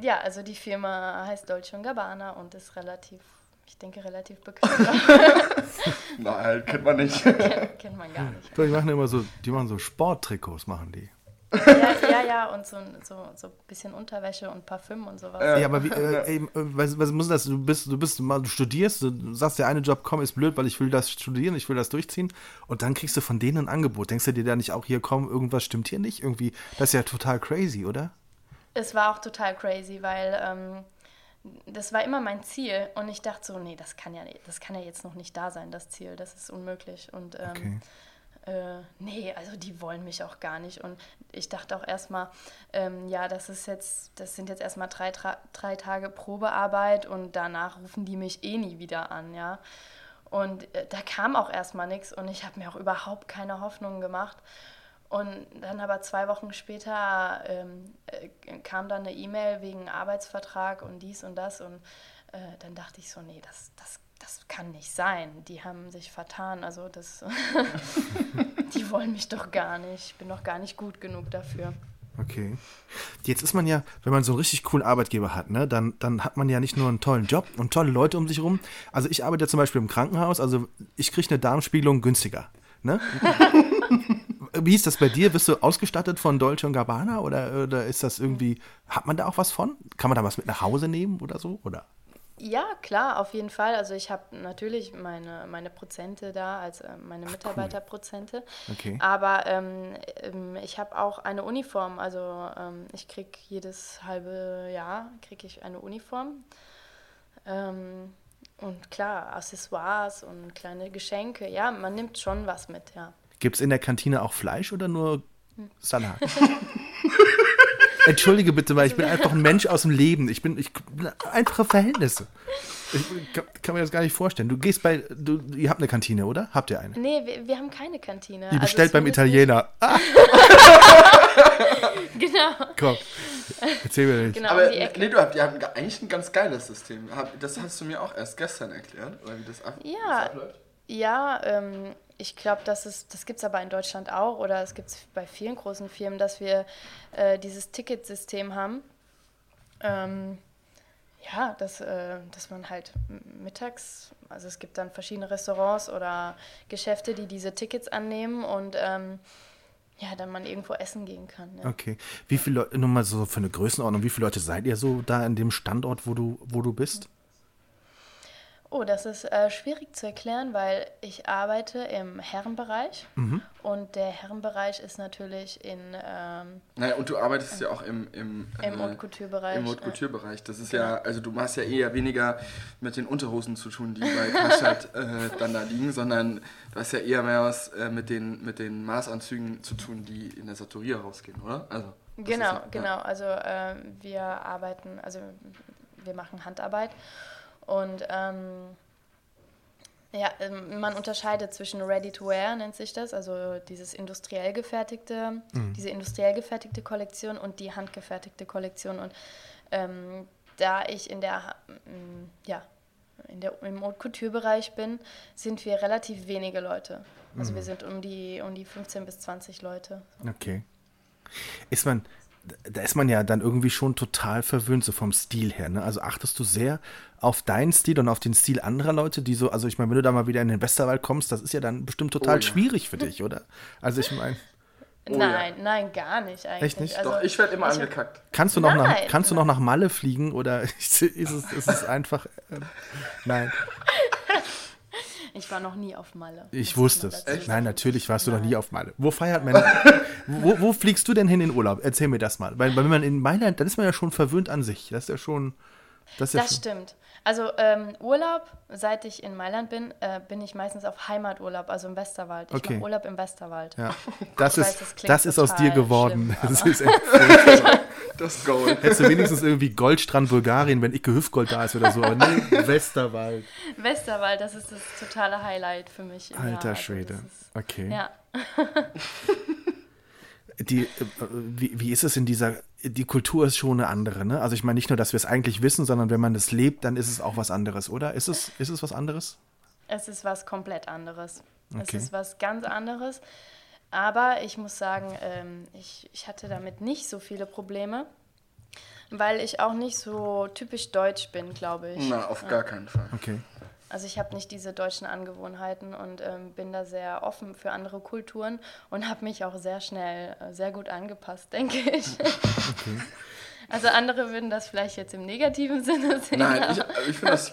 Ja, also die Firma heißt Dolce Gabbana und ist relativ, ich denke, relativ bekannt. Nein, kennt man nicht. kennt, kennt man gar nicht. So, die machen immer so, die machen so Sporttrikots, machen die. Ja, ja, ja und so, so, so ein bisschen Unterwäsche und Parfüm und sowas. Ja, aber wie, äh, äh, was, was muss das? Du bist, du bist mal, du studierst, du sagst, der eine Job, komm, ist blöd, weil ich will das studieren, ich will das durchziehen. Und dann kriegst du von denen ein Angebot. Denkst du dir da nicht auch hier, komm, irgendwas stimmt hier nicht? Irgendwie, das ist ja total crazy, oder? Es war auch total crazy, weil ähm, das war immer mein Ziel und ich dachte so, nee, das kann ja, das kann ja jetzt noch nicht da sein, das Ziel, das ist unmöglich. Und ähm, Okay. Äh, nee, also die wollen mich auch gar nicht. Und ich dachte auch erstmal, ähm, ja, das ist jetzt, das sind jetzt erstmal drei, drei Tage Probearbeit und danach rufen die mich eh nie wieder an, ja. Und äh, da kam auch erstmal nichts und ich habe mir auch überhaupt keine Hoffnungen gemacht. Und dann aber zwei Wochen später ähm, äh, kam dann eine E-Mail wegen Arbeitsvertrag und dies und das. Und äh, dann dachte ich so, nee, das, das, das kann nicht sein. Die haben sich vertan. Also das, die wollen mich doch gar nicht. Ich bin doch gar nicht gut genug dafür. Okay. Jetzt ist man ja, wenn man so einen richtig coolen Arbeitgeber hat, ne, dann, dann hat man ja nicht nur einen tollen Job und tolle Leute um sich rum. Also ich arbeite ja zum Beispiel im Krankenhaus, also ich kriege eine Darmspiegelung günstiger. Ne? Wie ist das bei dir? Bist du ausgestattet von Dolce Gabbana oder, oder ist das irgendwie, hat man da auch was von? Kann man da was mit nach Hause nehmen oder so? Oder? Ja, klar, auf jeden Fall. Also ich habe natürlich meine, meine Prozente da, als äh, meine Mitarbeiterprozente. Okay. Aber ähm, ähm, ich habe auch eine Uniform. Also ähm, ich kriege jedes halbe Jahr kriege ich eine Uniform. Ähm, und klar, Accessoires und kleine Geschenke. Ja, man nimmt schon was mit, ja. Gibt es in der Kantine auch Fleisch oder nur Salat? Entschuldige bitte, weil ich bin einfach ein Mensch aus dem Leben. Ich bin, ich einfache Verhältnisse. Ich kann, kann mir das gar nicht vorstellen. Du gehst bei, du, ihr habt eine Kantine, oder? Habt ihr eine? Nee, wir, wir haben keine Kantine. Ihr bestellt beim zumindest nicht- Italiener. Ah, Genau. komm. Erzähl mir nicht. genau Aber um nee, du habt, ihr habt eigentlich ein ganz geiles System. Das hast du mir auch erst gestern erklärt, oder wie das, ab, Ja. das abläuft. Ja, ähm, ich glaube, das, das gibt es aber in Deutschland auch oder es gibt es bei vielen großen Firmen, dass wir äh, dieses Ticketsystem haben. Ähm, ja, dass, äh, dass man halt mittags, also es gibt dann verschiedene Restaurants oder Geschäfte, die diese Tickets annehmen und ähm, ja, dann man irgendwo essen gehen kann. Ja. Okay. Wie viele Leute, nur mal so für eine Größenordnung, wie viele Leute seid ihr so da an dem Standort, wo du, wo du bist? Oh, das ist äh, schwierig zu erklären, weil ich arbeite im Herrenbereich und der Herrenbereich ist natürlich in, ähm, Naja, und du arbeitest ja auch im, im, im äh, Haute Couture-Bereich. Im Haute ja. Couture-Bereich. Das ist ja, also du hast ja eher weniger mit den Unterhosen zu tun, die bei Karstadt äh, dann da liegen, sondern du hast ja eher mehr was äh, mit, den, mit den Maßanzügen zu tun, die in der Sartorier rausgehen, oder? Also, Genau, ja, genau. Also äh, wir arbeiten, also wir machen Handarbeit und ähm, ja, ähm, man unterscheidet zwischen Ready to Wear, nennt sich das, also dieses industriell gefertigte, diese industriell gefertigte Kollektion und die handgefertigte Kollektion. Und ähm, da ich in der, Ha- m, ja, in der, im Haute Couture-Bereich bin, sind wir relativ wenige Leute. Also wir sind um die, um die 15 bis 20 Leute. Okay. Ist man, da ist man ja dann irgendwie schon total verwöhnt, so vom Stil her. Ne? Also achtest du sehr auf deinen Stil und auf den Stil anderer Leute, die so, also ich meine, wenn du da mal wieder in den Westerwald kommst, das ist ja dann bestimmt total Oh ja. schwierig für dich, oder? Also ich meine, Oh ja. nein, nein, gar nicht eigentlich. Echt nicht? Also, Doch, ich werde immer ich- angekackt. kannst du noch nach, Nein. kannst du noch nach Malle fliegen oder ist es, ist es einfach, äh, nein, Ich war noch nie auf Malle. ich muss wusste es. Nein, natürlich warst du noch Nein. nie auf Malle. Wo feiert man, wo, wo fliegst du denn hin in Urlaub? Erzähl mir das mal. Weil, weil wenn man in Mailand, dann ist man ja schon verwöhnt an sich. Das ist ja schon, das ist ja Das stimmt. Also ähm, Urlaub, seit ich in Mailand bin, äh, bin ich meistens auf Heimaturlaub, also im Westerwald. Ich Okay. mache Urlaub im Westerwald. Ja, das Ich weiß, ist, das das ist aus dir geworden. schlimm, das ist echt, Das Goal. hättest du wenigstens irgendwie Goldstrand Bulgarien, wenn Icke Hüftgold da ist oder so. Aber nee, Westerwald. Westerwald, das ist das totale Highlight für mich. im Jahr. Alter Also Schwede. das ist- Okay. Ja. Die, äh, wie, wie ist es in dieser, die Kultur ist schon eine andere, ne? Also ich meine nicht nur, dass wir es eigentlich wissen, sondern wenn man es lebt, dann ist es auch was anderes, oder? Ist es, ist es was anderes? Es ist was komplett anderes. Es Okay. ist was ganz anderes. Aber ich muss sagen, ähm, ich, ich hatte damit nicht so viele Probleme, weil ich auch nicht so typisch deutsch bin, glaube ich. Na, auf gar keinen Fall. Okay. Also ich habe nicht diese deutschen Angewohnheiten und ähm, bin da sehr offen für andere Kulturen und habe mich auch sehr schnell äh, sehr gut angepasst, denke ich. Also andere würden das vielleicht jetzt im negativen Sinne sehen. Nein, ich, aber- ich finde das.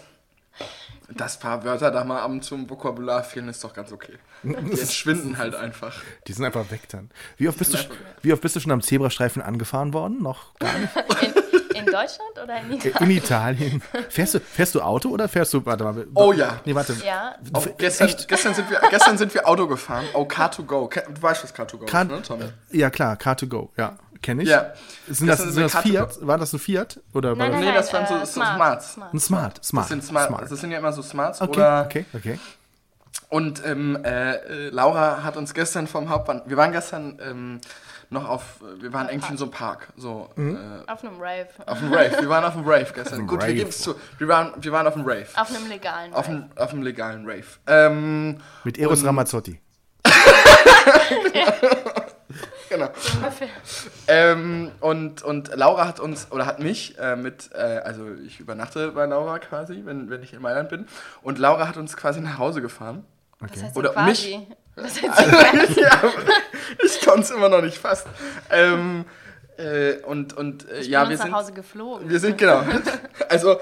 Das paar Wörter da mal ab und zu im Vokabular fehlen, ist doch ganz okay. Die entschwinden halt einfach. Die sind einfach weg dann. Wie oft bist du, wie oft bist du schon am Zebrastreifen angefahren worden? Noch gar nicht? In, Deutschland oder in Italien? In Italien. Fährst du, fährst du Auto oder fährst du, warte mal. Oh ja. Nee, warte. Ja, Oh, gestern, gestern, sind wir, gestern sind wir Auto gefahren. Oh, Car2Go. Ke- Du weißt, was Car2Go Car ist, ne, Tommy? Ja, klar, Car2Go, ja. Kenne ich. Ja. Sind das, sind das Fiat? War das ein Fiat? Oder nein, das nein, Nee, das waren so- äh, so smart, Smarts. smart. ein Smart? Smart. Das sind, Smart, Smart. das sind ja immer so Smarts Okay, oder okay, okay. Und ähm, äh, äh, Laura hat uns gestern vom Hauptbahnhof, wir waren gestern ähm, noch auf, wir waren irgendwie in so einem Park, so Mhm. äh, Auf einem Rave. auf dem Rave. Wir waren auf dem Rave gestern. Gut, wir Rave. geben es zu. Wir waren, wir waren auf dem Rave. Auf einem legalen Auf Rave. dem, auf dem legalen Rave. Ähm, Mit Eros Und- Ramazzotti. genau. Ungefähr. Ähm, und, und Laura hat uns, oder hat mich äh, mit, äh, also ich übernachte bei Laura quasi, wenn, wenn ich in Mailand bin. Und Laura hat uns quasi nach Hause gefahren. Das heißt Oder quasi. Das heißt ja, ich konnte es immer noch nicht fassen. Ähm, äh, und und äh, Ich ja, bin wir sind, nach Hause geflogen. wir sind, genau. Also,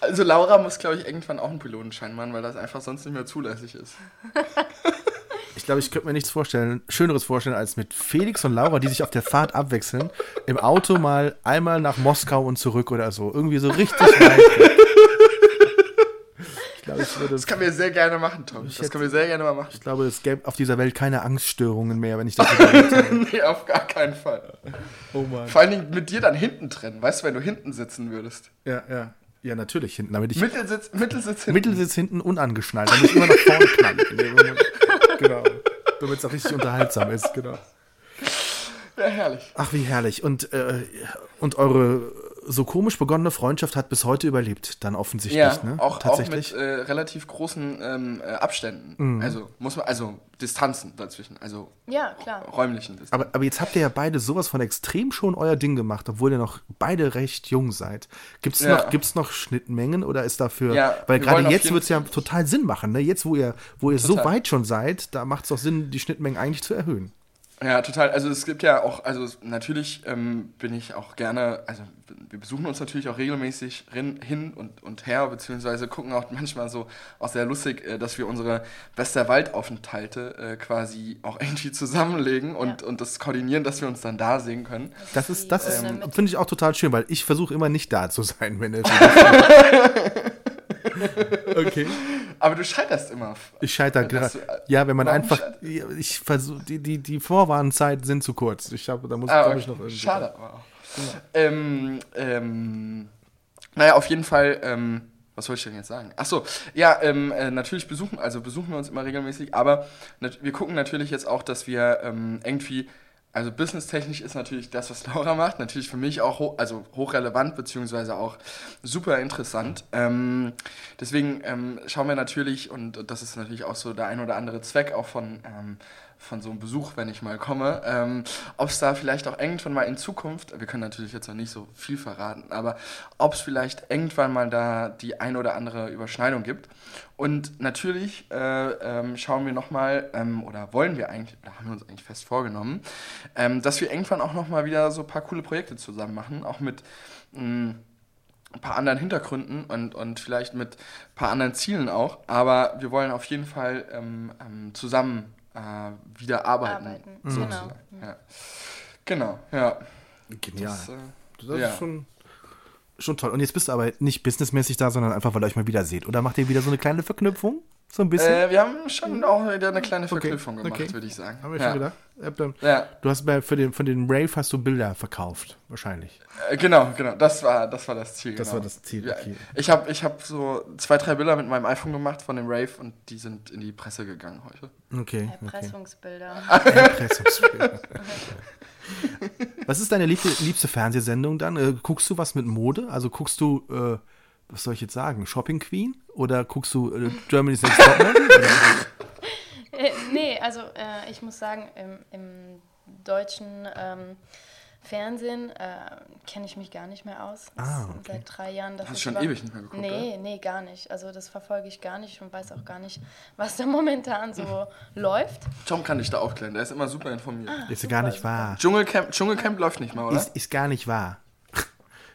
also Laura muss, glaube ich, irgendwann auch einen Pilotenschein machen, weil das einfach sonst nicht mehr zulässig ist. Ich glaube, ich könnte mir nichts vorstellen, Schöneres vorstellen, als mit Felix und Laura, die sich auf der Fahrt abwechseln, im Auto mal einmal nach Moskau und zurück oder so. Irgendwie so richtig weit. Ich glaube, ich würde Das können wir sehr gerne machen, Tom. Das hätte- können wir sehr gerne mal machen. Ich glaube, es gäbe auf dieser Welt keine Angststörungen mehr, wenn ich das nee, auf gar keinen Fall. Oh Mann. Vor allen Dingen mit dir dann hinten trennen, weißt du, wenn du hinten sitzen würdest. Ja, ja. Ja, natürlich hinten, damit ich Mittelsitz, Mittelsitz hinten. Mittelsitz hinten unangeschnallt, damit ich immer nach vorne Moment. genau. Damit es auch richtig unterhaltsam ist, genau. Ja, herrlich. Ach, wie herrlich. Und, äh, und eure so komisch begonnene Freundschaft hat bis heute überlebt, dann offensichtlich, Ja, ne? auch, auch Tatsächlich. mit äh, relativ großen ähm, äh, Abständen. Also muss man, also Distanzen dazwischen, also Ja, klar. räumlichen Distanzen. aber, aber jetzt habt ihr ja beide sowas von extrem schon euer Ding gemacht, obwohl ihr noch beide recht jung seid. Gibt es Ja. noch, gibt's noch Schnittmengen oder ist dafür. Ja, weil gerade jetzt wird es ja total Sinn machen, ne? Jetzt, wo ihr, wo ihr so weit schon seid, da macht es doch Sinn, die Schnittmengen eigentlich zu erhöhen. Ja, total. Also es gibt ja auch, also natürlich ähm, bin ich auch gerne, also wir besuchen uns natürlich auch regelmäßig hin und, und her, beziehungsweise gucken auch manchmal so auch sehr lustig, äh, dass wir unsere Westerwaldaufenthalte äh, quasi auch irgendwie zusammenlegen und, und das koordinieren, dass wir uns dann da sehen können. Das ist, das ist, Ähm, finde ich auch total schön, weil ich versuche immer nicht da zu sein, wenn es. okay. Aber du scheiterst immer. Ich scheitere Ja, gerade. äh, Ja, wenn man einfach. scheitert- ja, Ich versuche, die, die, die Vorwarnzeiten sind zu kurz. Ich habe, da muss Ah, okay. ich noch irgendwie. Schade. aber auch. Ähm, ähm, naja, auf jeden Fall, ähm, was soll ich denn jetzt sagen? Achso, ja, ähm, äh, natürlich besuchen, also besuchen wir uns immer regelmäßig, aber wir gucken natürlich jetzt auch, dass wir ähm, irgendwie, also businesstechnisch ist natürlich das, was Laura macht, natürlich für mich auch ho also hochrelevant, beziehungsweise auch super interessant. Ähm, deswegen ähm, schauen wir natürlich, und das ist natürlich auch so der ein oder andere Zweck auch von, ähm, von so einem Besuch, wenn ich mal komme, ähm, ob es da vielleicht auch irgendwann mal in Zukunft, wir können natürlich jetzt noch nicht so viel verraten, aber ob es vielleicht irgendwann mal da die ein oder andere Überschneidung gibt. Und natürlich äh, ähm, schauen wir nochmal, ähm, oder wollen wir eigentlich, da haben wir uns eigentlich fest vorgenommen, ähm, dass wir irgendwann auch nochmal wieder so ein paar coole Projekte zusammen machen, auch mit ein paar anderen Hintergründen und, und vielleicht mit ein paar anderen Zielen auch. Aber wir wollen auf jeden Fall ähm, ähm, zusammen äh, wieder arbeiten. Arbeiten, sozusagen. genau. Ja. Genau, ja. Genial. Das, äh, Das ja. ist schon, schon toll. Und jetzt bist du aber nicht businessmäßig da, sondern einfach, weil ihr euch mal wieder seht. Oder macht ihr wieder so eine kleine Verknüpfung? So ein bisschen? äh, wir haben schon auch wieder eine kleine Verknüpfung gemacht, okay. würde ich sagen. Haben wir ja. schon gedacht? Ja, Du hast bei, für den, für den Rave hast du Bilder verkauft, wahrscheinlich. äh, genau, genau. Das war das, war das Ziel. Das genau. war das Ziel, Ja. okay. Ich habe ich hab so zwei, drei Bilder mit meinem iPhone gemacht von dem Rave und die sind in die Presse gegangen heute. Okay. okay. Erpressungsbilder. Erpressungsbilder. was ist deine liebste, liebste Fernsehsendung dann? Äh, guckst du was mit Mode? Also guckst du, äh, was soll ich jetzt sagen, Shopping Queen? Oder guckst du äh, Germany's Next Topmodel? Oder- Äh, nee, also äh, ich muss sagen, im, im deutschen ähm, Fernsehen äh, kenne ich mich gar nicht mehr aus. Ah, okay. Seit drei Jahren. Das Hast du schon ewig nicht mehr geguckt, Nee, nee, gar nicht. Also das verfolge ich gar nicht und weiß auch gar nicht, was da momentan so läuft. Tom kann dich da aufklären, der ist immer super informiert. ist ja gar nicht wahr. Dschungelcamp, Dschungelcamp läuft nicht mal, oder? Ist, ist gar nicht wahr.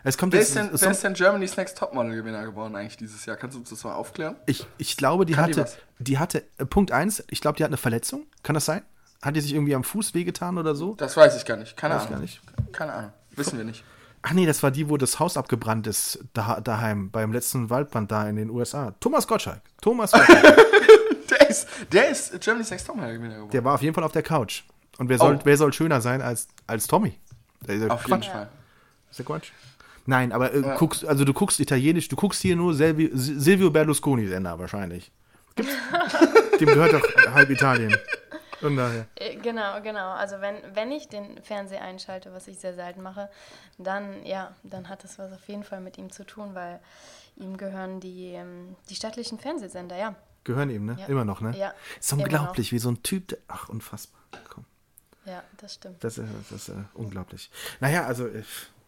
Es kommt wer, jetzt, ist denn, wer ist denn Germany's Next Topmodel Gewinner geworden eigentlich dieses Jahr? Kannst du uns das mal aufklären? ich, ich glaube, die Kann die hatte, was? die hatte, äh, Punkt eins, ich glaube, die hat eine Verletzung. Kann das sein? Hat die sich irgendwie am Fuß wehgetan oder so? Das weiß ich gar nicht. Keine Weiß Ahnung. gar nicht. Keine Ahnung. Wissen wir nicht. Ach nee, das war die, wo das Haus abgebrannt ist, da, daheim, beim letzten Waldbrand da in den USA. Thomas Gottschalk. Thomas Gottschalk. Der ist, der ist Germany's Next Topmodel Gewinner geworden. der war auf jeden Fall auf der Couch. Und wer soll, Oh. wer soll schöner sein als, als Tommy? Das Auf jeden Quatsch. Fall. Ist ja Quatsch. Nein, aber äh, guckst, also du guckst italienisch, du guckst hier nur Silvio, Silvio Berlusconi Sender wahrscheinlich. Dem gehört doch halb Italien. Von daher. Äh, Genau, genau. Also wenn, wenn ich den Fernseher einschalte, was ich sehr selten mache, dann ja, dann hat das was auf jeden Fall mit ihm zu tun, weil ihm gehören die, ähm, die staatlichen Fernsehsender, ja. Gehören ihm, ne? Ja. Immer noch, ne? Ja, Ist unglaublich, wie so ein Typ, der, ach, unfassbar. Komm. Ja, das stimmt. Das, ist- das ist äh, unglaublich. Naja, also, äh,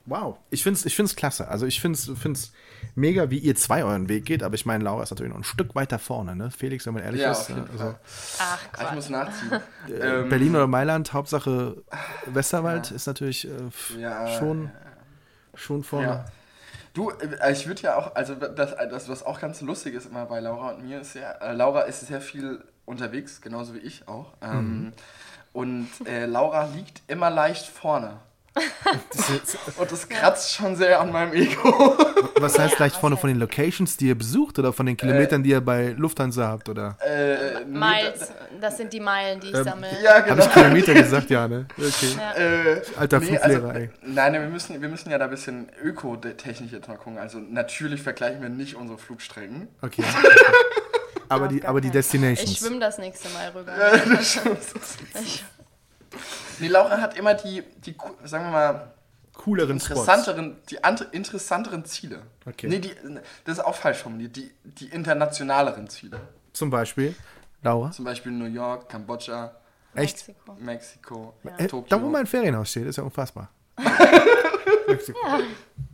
wow. Ich finde es ich find's klasse. Also, ich finde es find's mega, wie ihr zwei euren Weg geht. Aber ich meine, Laura ist natürlich noch ein Stück weiter vorne, ne? Felix, wenn man ehrlich Ja, ist. auf jeden also, Fall. Ach, Ah, Ich Quatsch. muss nachziehen. äh, Ähm, Berlin oder Mailand, Hauptsache Westerwald ist natürlich äh, f- Ja. schon, schon vorne. Ja. Du, äh, ich würde ja auch, also das, das, was auch ganz lustig ist immer bei Laura und mir, ist ja, äh, Laura ist sehr viel unterwegs, genauso wie ich auch. Ähm, Mhm. Und äh, Laura liegt immer leicht vorne. Das ist, Und das kratzt schon sehr an meinem Ego. was heißt Ja, gleich vorne von den Locations, die ihr besucht oder von den Kilometern, die ihr bei Lufthansa habt? Oder? äh, nee, Miles, das sind die Meilen, die ich Ähm, sammle. Ja, Habe genau. ich Kilometer gesagt, ja, ne? Okay. Ja. Äh, Alter Fluglehrer, also, ey. Nein, wir müssen, wir müssen ja da ein bisschen ökotechnisch jetzt mal gucken. Also natürlich vergleichen wir nicht unsere Flugstrecken. Okay. aber, die, aber die Destinations. Ich schwimme das nächste Mal rüber. Ich, Nee, Laura hat immer die, die sagen wir mal, cooleren Spots. interessanteren, die andere, interessanteren Ziele. Okay. Nee, die, das ist auch falsch formuliert. Die, die internationaleren Ziele. Zum Beispiel. Laura. Zum Beispiel New York, Kambodscha, Echt? Mexiko. Mexiko, Äh, Tokio. da, wo mein Ferienhaus steht, ist ja unfassbar. Mexiko.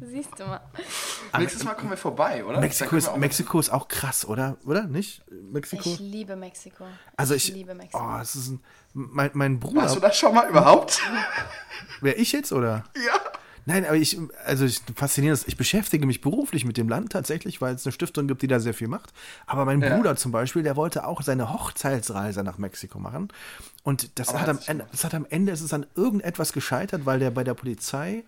Siehst du mal. Nächstes Mal kommen wir vorbei, oder? Mexiko, ist, Mexiko ist auch krass, oder? Oder? Nicht? Mexiko? Ich liebe Mexiko. also ich. liebe Mexiko. Oh, es ist ein, mein, mein Warst du Bruder. das schon mal überhaupt? Wer ich jetzt, oder? ja. Nein, aber ich, also ich, faszinierend ist, ich beschäftige mich beruflich mit dem Land tatsächlich, weil es eine Stiftung gibt, die da sehr viel macht. Aber mein Ja. Bruder zum Beispiel, der wollte auch seine Hochzeitsreise nach Mexiko machen. Und das Aber hat, am Ende, das hat am Ende, ist es an irgendetwas gescheitert, weil der bei der Polizei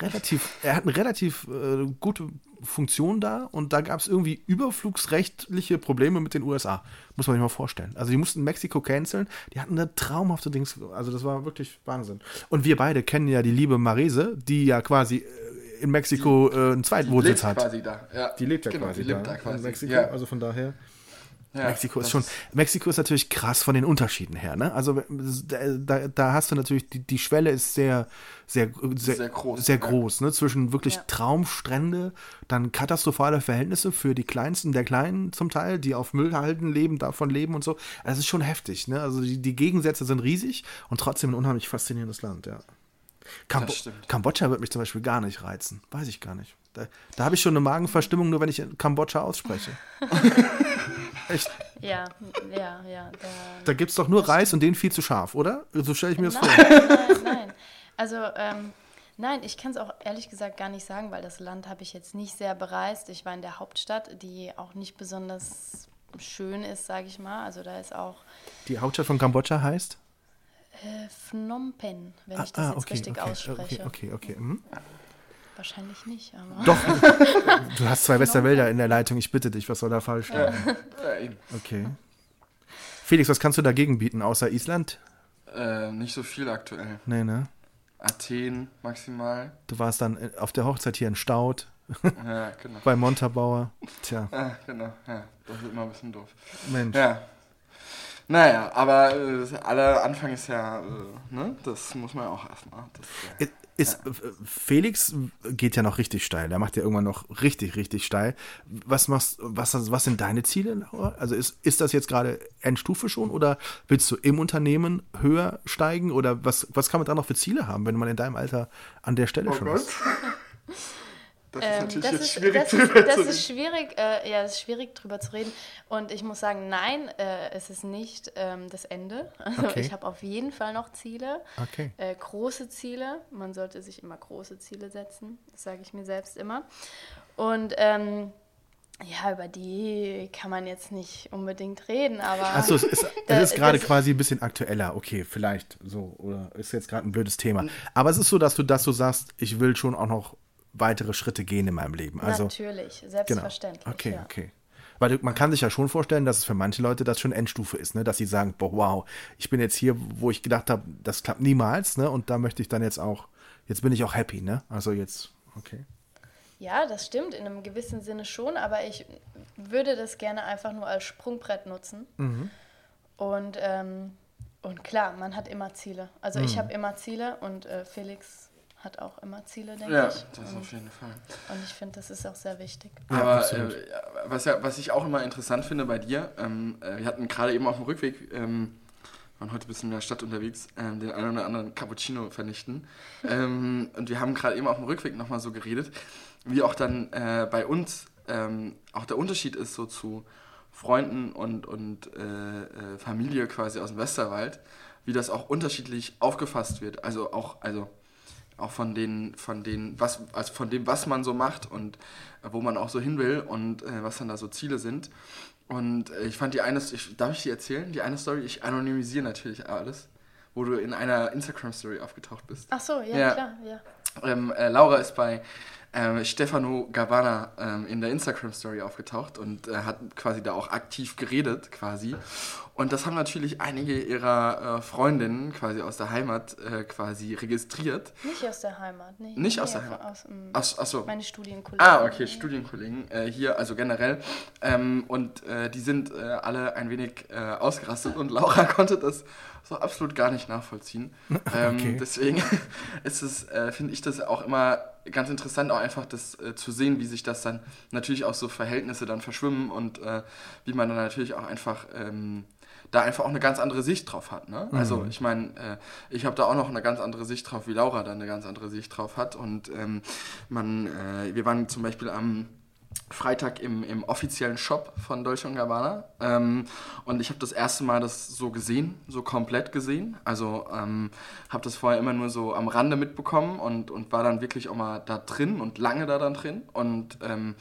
relativ, er hat eine relativ äh, gute Funktion da und da gab es irgendwie überflugsrechtliche Probleme mit den USA. Muss man sich mal vorstellen. Also die mussten Mexiko canceln, die hatten eine traumhafte Dings, also das war wirklich Wahnsinn. Und wir beide kennen ja die liebe Marese, die ja quasi äh, in Mexiko äh, einen Die Zweitwohnsitz lebt hat. quasi da. Ja. Die lebt ja genau, quasi die lebt da, da, quasi. in Mexiko, Ja. also von daher. Ja, Mexiko ist schon, Mexiko ist natürlich krass von den Unterschieden her, ne? Also da, da, da hast du natürlich, die, die Schwelle ist sehr, sehr, sehr, Sehr groß, sehr ja. groß ne? Zwischen wirklich Ja. Traumstrände, dann katastrophale Verhältnisse für die Kleinsten der Kleinen zum Teil, die auf Müll halten, leben, davon leben und so. Also Das ist schon heftig, ne? Also die, die Gegensätze sind riesig und trotzdem ein unheimlich faszinierendes Land, ja. Kambo stimmt. Kambodscha wird mich zum Beispiel gar nicht reizen. Weiß ich gar nicht. Da, da habe ich schon eine Magenverstimmung, nur wenn ich Kambodscha ausspreche. Echt? Ja, ja, ja. Da, Da gibt es doch nur Reis und den viel zu scharf, oder? So stelle ich mir das vor. nein, nein, nein. Also, ähm, nein, ich kann es auch ehrlich gesagt gar nicht sagen, weil das Land habe ich jetzt nicht sehr bereist. Ich war in der Hauptstadt, die auch nicht besonders schön ist, sage ich mal. Also da ist auch Die Hauptstadt von Kambodscha heißt? äh, Phnom Penh, wenn ich das jetzt richtig okay, ausspreche. okay, okay, okay. Mhm. Wahrscheinlich nicht, aber. Doch, du hast zwei Westerwälder in der Leitung. Ich bitte dich, was soll da falsch? Ja, eben. Okay. Felix, was kannst du dagegen bieten, außer Island? Äh, nicht so viel aktuell. Nee, ne? Athen maximal. Du warst dann äh, auf der Hochzeit hier in Staud, Ja, genau. bei Montabaur. Tja, Ah, genau. Ja, das wird immer ein bisschen doof. Mensch. Ja. Naja, aber äh, aller Anfang ist ja, äh, ne? Das muss man ja auch erstmal. Das, äh, Ist, äh, Felix geht ja noch richtig steil. Der macht ja irgendwann noch richtig, richtig steil. Was machst, was, was sind deine Ziele, Laura? Also ist, ist das jetzt gerade Endstufe schon oder willst du im Unternehmen höher steigen oder was, was kann man da noch für Ziele haben, wenn man in deinem Alter an der Stelle oh schon Gott. ist? Das ist Ähm, natürlich das ist, schwierig das drüber ist, das zu ist schwierig, äh, ja, es ist schwierig drüber zu reden. Und ich muss sagen, nein, äh, es ist nicht ähm, das Ende. Also Okay. ich habe auf jeden Fall noch Ziele, Okay. äh, große Ziele. Man sollte sich immer große Ziele setzen. Das sage ich mir selbst immer. Und ähm, ja, über die kann man jetzt nicht unbedingt reden, aber Achso, es ist, es ist gerade das- quasi ein bisschen aktueller. Okay, vielleicht so. Oder ist jetzt gerade ein blödes Thema. Aber es ist so, dass du, dass du sagst, ich will schon auch noch weitere Schritte gehen in meinem Leben. Also, natürlich, genau. selbstverständlich. Okay, ja. okay. Weil man kann sich ja schon vorstellen, dass es für manche Leute das schon Endstufe ist, ne? dass sie sagen, boah, wow, ich bin jetzt hier, wo ich gedacht habe, das klappt niemals, ne? Und da möchte ich dann jetzt auch, jetzt bin ich auch happy, ne? Also jetzt, okay. Ja, das stimmt, in einem gewissen Sinne schon, aber ich würde das gerne einfach nur als Sprungbrett nutzen. Mhm. Und, ähm, und klar, man hat immer Ziele. Also ich Mhm. habe immer Ziele und äh, Felix hat auch immer Ziele, denke Ja, ich. das und, auf jeden Fall. und ich finde, das ist auch sehr wichtig. Ja, Aber absolut. äh, ja, was, ja, was ich auch immer interessant finde bei dir, ähm, äh, wir hatten gerade eben auf dem Rückweg, ähm, waren heute ein bisschen in der Stadt unterwegs, ähm, den einen oder anderen Cappuccino vernichten. ähm, und wir haben gerade eben auf dem Rückweg nochmal so geredet, wie auch dann äh, bei uns ähm, auch der Unterschied ist so zu Freunden und, und äh, äh, Familie quasi aus dem Westerwald, wie das auch unterschiedlich aufgefasst wird. Also auch, also auch von den, von den, was, also von dem, was man so macht und äh, wo man auch so hin will und äh, was dann da so Ziele sind. Und äh, ich fand die eine, ich, darf ich die erzählen? Die eine Story, ich anonymisiere natürlich alles, wo du in einer Instagram-Story aufgetaucht bist. Ach so, ja, Ja. klar, ja. Ähm, äh, Laura ist bei ähm, Stefano Gabbana ähm, in der Instagram-Story aufgetaucht und äh, hat quasi da auch aktiv geredet, quasi. Und das haben natürlich einige ihrer äh, Freundinnen quasi aus der Heimat äh, quasi registriert. Nicht aus der Heimat. Nee, Nicht aus nee, der Heimat. Aus, ähm, Ach, ach so. Meine Studienkollegen. Ah, okay, Studienkollegen äh, hier, also generell. Ähm, und äh, die sind äh, alle ein wenig äh, ausgerastet und Laura konnte das so absolut gar nicht nachvollziehen. Ähm, Okay. Deswegen ist es, äh, finde ich das auch immer ganz interessant, auch einfach das äh, zu sehen, wie sich das dann natürlich auch so Verhältnisse dann verschwimmen und äh, wie man dann natürlich auch einfach ähm, da einfach auch eine ganz andere Sicht drauf hat. Ne? Also ich meine, äh, ich habe da auch noch eine ganz andere Sicht drauf, wie Laura da eine ganz andere Sicht drauf hat. Und ähm, man, äh, wir waren zum Beispiel am Freitag im, im offiziellen Shop von Dolce Gabbana. Ähm, und ich habe das erste Mal das so gesehen, so komplett gesehen. Also ähm, habe das vorher immer nur so am Rande mitbekommen und, und war dann wirklich auch mal da drin und lange da dann drin. Und ähm,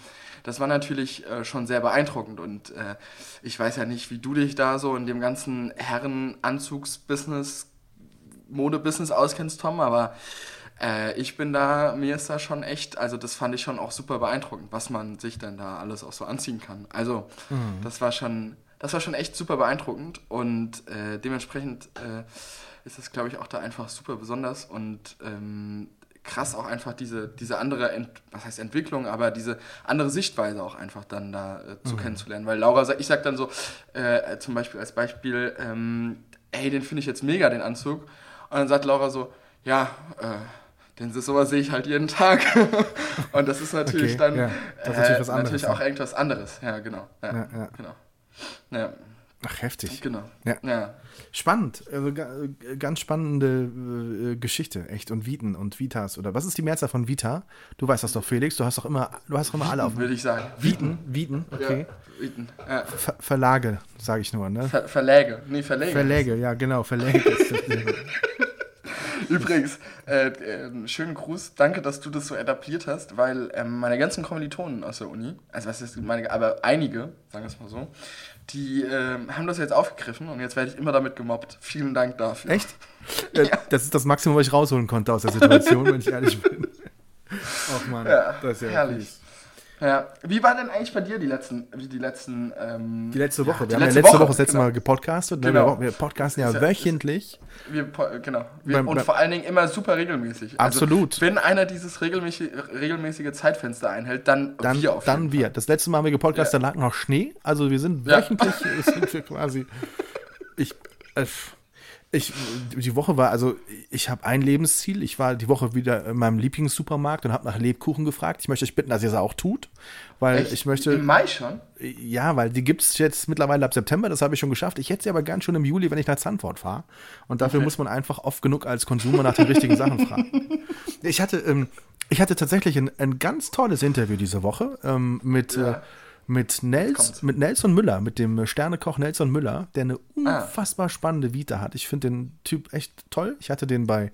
das war natürlich äh, schon sehr beeindruckend. Und äh, ich weiß ja nicht, wie du dich da so in dem ganzen Herrenanzugsbusiness, Modebusiness auskennst, Tom, aber äh, ich bin da, mir ist da schon echt, also das fand ich schon auch super beeindruckend, was man sich denn da alles auch so anziehen kann. Also das war schon, das war schon echt super beeindruckend und äh, dementsprechend äh, ist es, glaube ich, auch da einfach super besonders und ähm, krass auch einfach diese, diese andere, Ent was heißt Entwicklung, aber diese andere Sichtweise auch einfach dann da äh, zu kennenzulernen. Weil Laura sagt, ich sag dann so, äh, zum Beispiel als Beispiel, ähm, ey, den finde ich jetzt mega, den Anzug. Und dann sagt Laura so, ja, äh, den sowas sehe ich halt jeden Tag. und das ist natürlich Okay, dann ja, das ist natürlich was anderes, natürlich auch irgendwas anderes. Ja, genau. Ja, Ja, genau. Ja, Ach, heftig. genau. Ja. ja. Spannend. Also ga, ganz spannende äh, Geschichte, echt. Und Viten und Vitas. Oder was ist die Mehrzahl von Vita? Du weißt das doch, Felix. Du hast doch immer, du hast doch immer alle auf. Würde ich sagen. Viten, Viten, okay. Ja. Ver Verlage, sage ich nur, ne? Ver Verläge. Nee, Verläge. Verläge, ja, genau, Verläge. Übrigens, äh, äh, schönen Gruß. Danke, dass du das so etabliert hast, weil ähm, meine ganzen Kommilitonen aus der Uni, also was ist meine, aber einige, sagen wir es mal so, die ähm, haben das jetzt aufgegriffen und jetzt werde ich immer damit gemobbt. Vielen Dank dafür. Echt? Äh, Das ist das Maximum, was ich rausholen konnte aus der Situation, wenn ich ehrlich bin. Ach man, Ja, das ist ja herrlich. fies. Ja. Wie war denn eigentlich bei dir die letzten, wie die letzten, ähm, Die letzte Woche. die Wir haben ja letzte Woche, Woche das letzte genau. Mal gepodcastet. ne? Genau. Wir, wir podcasten ja Ist ja- wöchentlich. Wir, po- genau. Wir, Beim- und beim- vor allen Dingen immer super regelmäßig. Absolut. Also, wenn einer dieses regelmäßige, regelmäßige Zeitfenster einhält, dann, Dann, wir auf dann jeden wir. Das letzte Mal haben wir gepodcastet, da lag noch Schnee. Also wir sind Ja. wöchentlich, sind wir quasi. Ich, äh, ich, die Woche war, also ich habe ein Lebensziel. Ich war die Woche wieder in meinem Lieblingssupermarkt und habe nach Lebkuchen gefragt. Ich möchte euch bitten, dass ihr es auch tut, weil Echt? ich möchte. Im Mai schon? Ja, weil die gibt es jetzt mittlerweile ab September, das habe ich schon geschafft. Ich hätte sie aber gern schon im Juli, wenn ich nach Zandvoort fahre. Und dafür muss man einfach oft genug als Konsumer nach den richtigen Sachen fragen. Ich hatte, ähm, ich hatte tatsächlich ein, ein ganz tolles Interview diese Woche ähm, mit, Ja. äh, mit, Nels, mit Nelson Müller, mit dem Sternekoch Nelson Müller, der eine Ah. unfassbar spannende Vita hat. Ich finde den Typ echt toll. Ich hatte den bei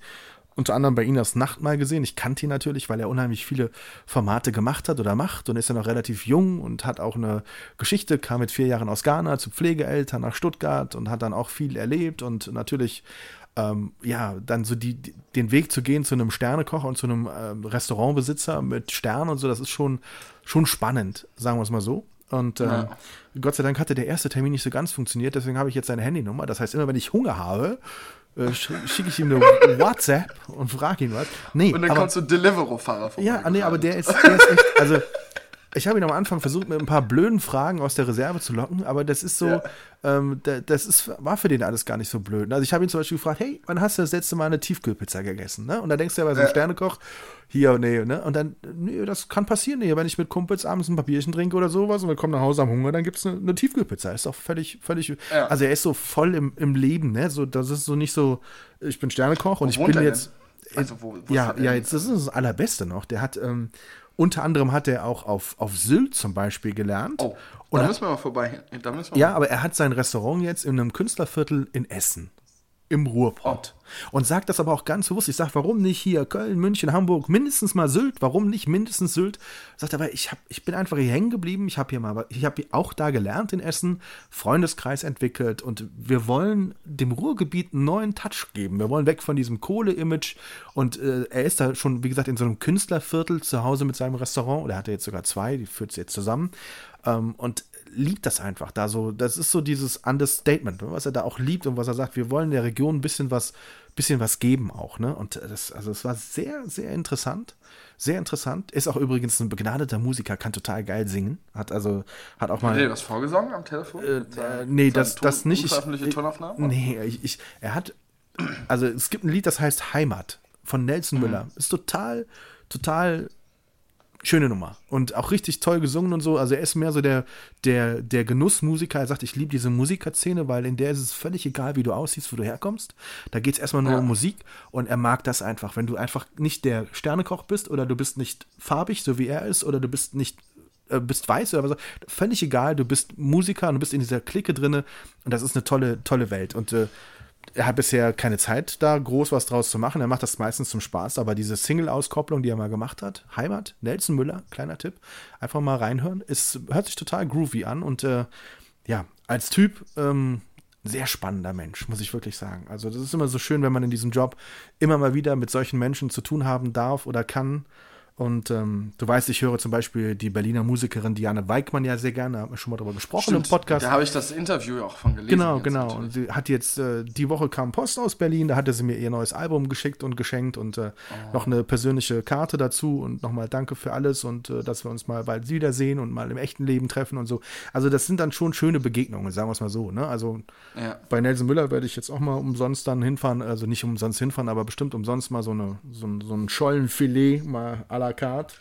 unter anderem bei Inas Nacht mal gesehen. Ich kannte ihn natürlich, weil er unheimlich viele Formate gemacht hat oder macht und ist ja noch relativ jung und hat auch eine Geschichte, kam mit vier Jahren aus Ghana zu Pflegeeltern nach Stuttgart und hat dann auch viel erlebt und natürlich ähm, ja, dann so die, den Weg zu gehen zu einem Sternekocher und zu einem ähm, Restaurantbesitzer mit Stern und so, das ist schon, schon spannend, sagen wir es mal so. Und ähm, Gott sei Dank hatte der erste Termin nicht so ganz funktioniert, deswegen habe ich jetzt seine Handynummer. Das heißt, immer wenn ich Hunger habe, äh, sch- schicke ich ihm eine WhatsApp und frage ihn was. Nee, Und dann aber, kommt so ein Deliveroo-Fahrer vorbei. ja, nee, aber der ist, der ist echt, also ich habe ihn am Anfang versucht, mit ein paar blöden Fragen aus der Reserve zu locken, aber das ist so, Ja. ähm, da- das ist, war für den alles gar nicht so blöd. Also ich habe ihn zum Beispiel gefragt, hey, wann hast du das letzte Mal eine Tiefkühlpizza gegessen? Ne? Und dann denkst du ja bei so einem Ja. Sternekoch, hier, nee, ne? Und dann, nee, das kann passieren, nee, wenn ich mit Kumpels abends ein Papierchen trinke oder sowas und wir kommen nach Hause am Hunger, dann gibt es eine, eine Tiefkühlpizza. Ist doch völlig, völlig, Ja. also er ist so voll im, im Leben, ne? So, das ist so nicht so, ich bin Sternekoch und ich wohnt bin jetzt, Also, wo, wo ja, ist ja, jetzt das ist das Allerbeste noch. Der hat ähm, unter anderem hat er auch auf, auf Sylt zum Beispiel gelernt. Oh, da müssen wir mal vorbei. Ja, aber er hat sein Restaurant jetzt in einem Künstlerviertel in Essen. Im Ruhrpott. Und sagt das aber auch ganz bewusst. Ich sage, warum nicht hier Köln, München, Hamburg, mindestens mal Sylt? Warum nicht mindestens Sylt? Sagt er, aber ich, hab, ich bin einfach hier hängen geblieben. Ich habe hier mal, ich habe auch da gelernt in Essen, Freundeskreis entwickelt und wir wollen dem Ruhrgebiet einen neuen Touch geben. Wir wollen weg von diesem Kohle-Image und äh, er ist da schon, wie gesagt, in so einem Künstlerviertel zu Hause mit seinem Restaurant. Oder hat er jetzt sogar zwei, die führt es jetzt zusammen. Ähm, und liebt das einfach da so. Das ist so dieses Understatement, ne, was er da auch liebt und was er sagt, wir wollen der Region ein bisschen was, bisschen was geben auch, ne? Und das, also es war sehr, sehr interessant. Sehr interessant. Ist auch übrigens ein begnadeter Musiker, kann total geil singen. Hat also, hat auch mal. Hat er was vorgesungen am Telefon? Äh, äh, nee, das, seinen das Ton- nicht. Ich, Tonaufnahmen? nee, ich, ich, er hat, also es gibt ein Lied, das heißt Heimat von Nelson Mhm. Müller. Ist total, total schöne Nummer. Und auch richtig toll gesungen und so. Also er ist mehr so der, der, der Genussmusiker. Er sagt, ich liebe diese Musikerszene, weil in der ist es völlig egal, wie du aussiehst, wo du herkommst. Da geht es erstmal nur Ja. um Musik und er mag das einfach. Wenn du einfach nicht der Sternekoch bist oder du bist nicht farbig, so wie er ist, oder du bist nicht äh, bist weiß oder was, völlig egal, du bist Musiker und du bist in dieser Clique drinne und das ist eine tolle, tolle Welt. Und äh, er hat bisher keine Zeit, da groß was draus zu machen. Er macht das meistens zum Spaß, aber diese Single-Auskopplung, die er mal gemacht hat, Heimat, Nelson Müller, kleiner Tipp, einfach mal reinhören. Es hört sich total groovy an und äh, ja, als Typ ähm, sehr spannender Mensch, muss ich wirklich sagen. Also das ist immer so schön, wenn man in diesem Job immer mal wieder mit solchen Menschen zu tun haben darf oder kann. Und ähm, du weißt, ich höre zum Beispiel die Berliner Musikerin Diane Weigmann ja sehr gerne, da haben wir schon mal drüber gesprochen Stimmt, im Podcast. Da habe ich das Interview auch von gelesen. Genau, genau. natürlich. Und sie hat jetzt, äh, die Woche kam Post aus Berlin, da hatte sie mir ihr neues Album geschickt und geschenkt und äh, Oh. noch eine persönliche Karte dazu und nochmal Danke für alles und äh, dass wir uns mal bald wiedersehen und mal im echten Leben treffen und so. Also das sind dann schon schöne Begegnungen, sagen wir es mal so. Ne? Also Ja. bei Nelson Müller werde ich jetzt auch mal umsonst dann hinfahren, also nicht umsonst hinfahren, aber bestimmt umsonst mal so, eine, so, ein, so ein Schollenfilet mal à la carte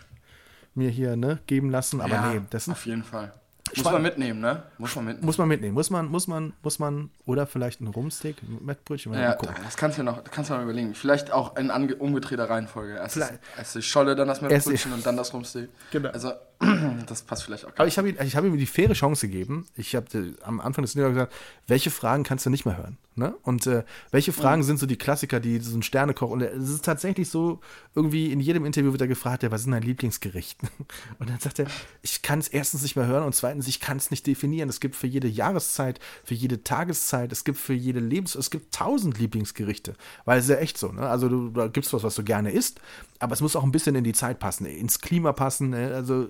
mir hier ne, geben lassen. Aber ja, nee, das auf jeden Fall. Muss man mitnehmen, ne? Muss man mitnehmen. muss man mitnehmen. Muss man, muss man, muss man, oder vielleicht ein Rumsteak, ein Mettbrötchen, mal ja, das kannst du noch, kannst du mal überlegen. Vielleicht auch in umgedrehter Reihenfolge. Erst, erst die Scholle, dann das Erst die- Mettbrötchen und dann das Rumsteak. Genau. Also, das passt vielleicht auch. Aber ich habe ihm, ich habe ihm die faire Chance gegeben. Ich habe äh, am Anfang des Interviews gesagt, welche Fragen kannst du nicht mehr hören? Ne? Und äh, welche Fragen sind so die Klassiker, die so ein Sternekoch und es ist tatsächlich so, irgendwie in jedem Interview wird er gefragt, ja, was ist dein Lieblingsgericht? Und dann sagt er, ich kann es erstens nicht mehr hören und zweitens, ich kann es nicht definieren. Es gibt für jede Jahreszeit, für jede Tageszeit, es gibt für jede Lebens, es gibt tausend Lieblingsgerichte. Weil es ist ja echt so, ne? Also du, da gibt es was, was du gerne isst, aber es muss auch ein bisschen in die Zeit passen, ins Klima passen. Ne? Also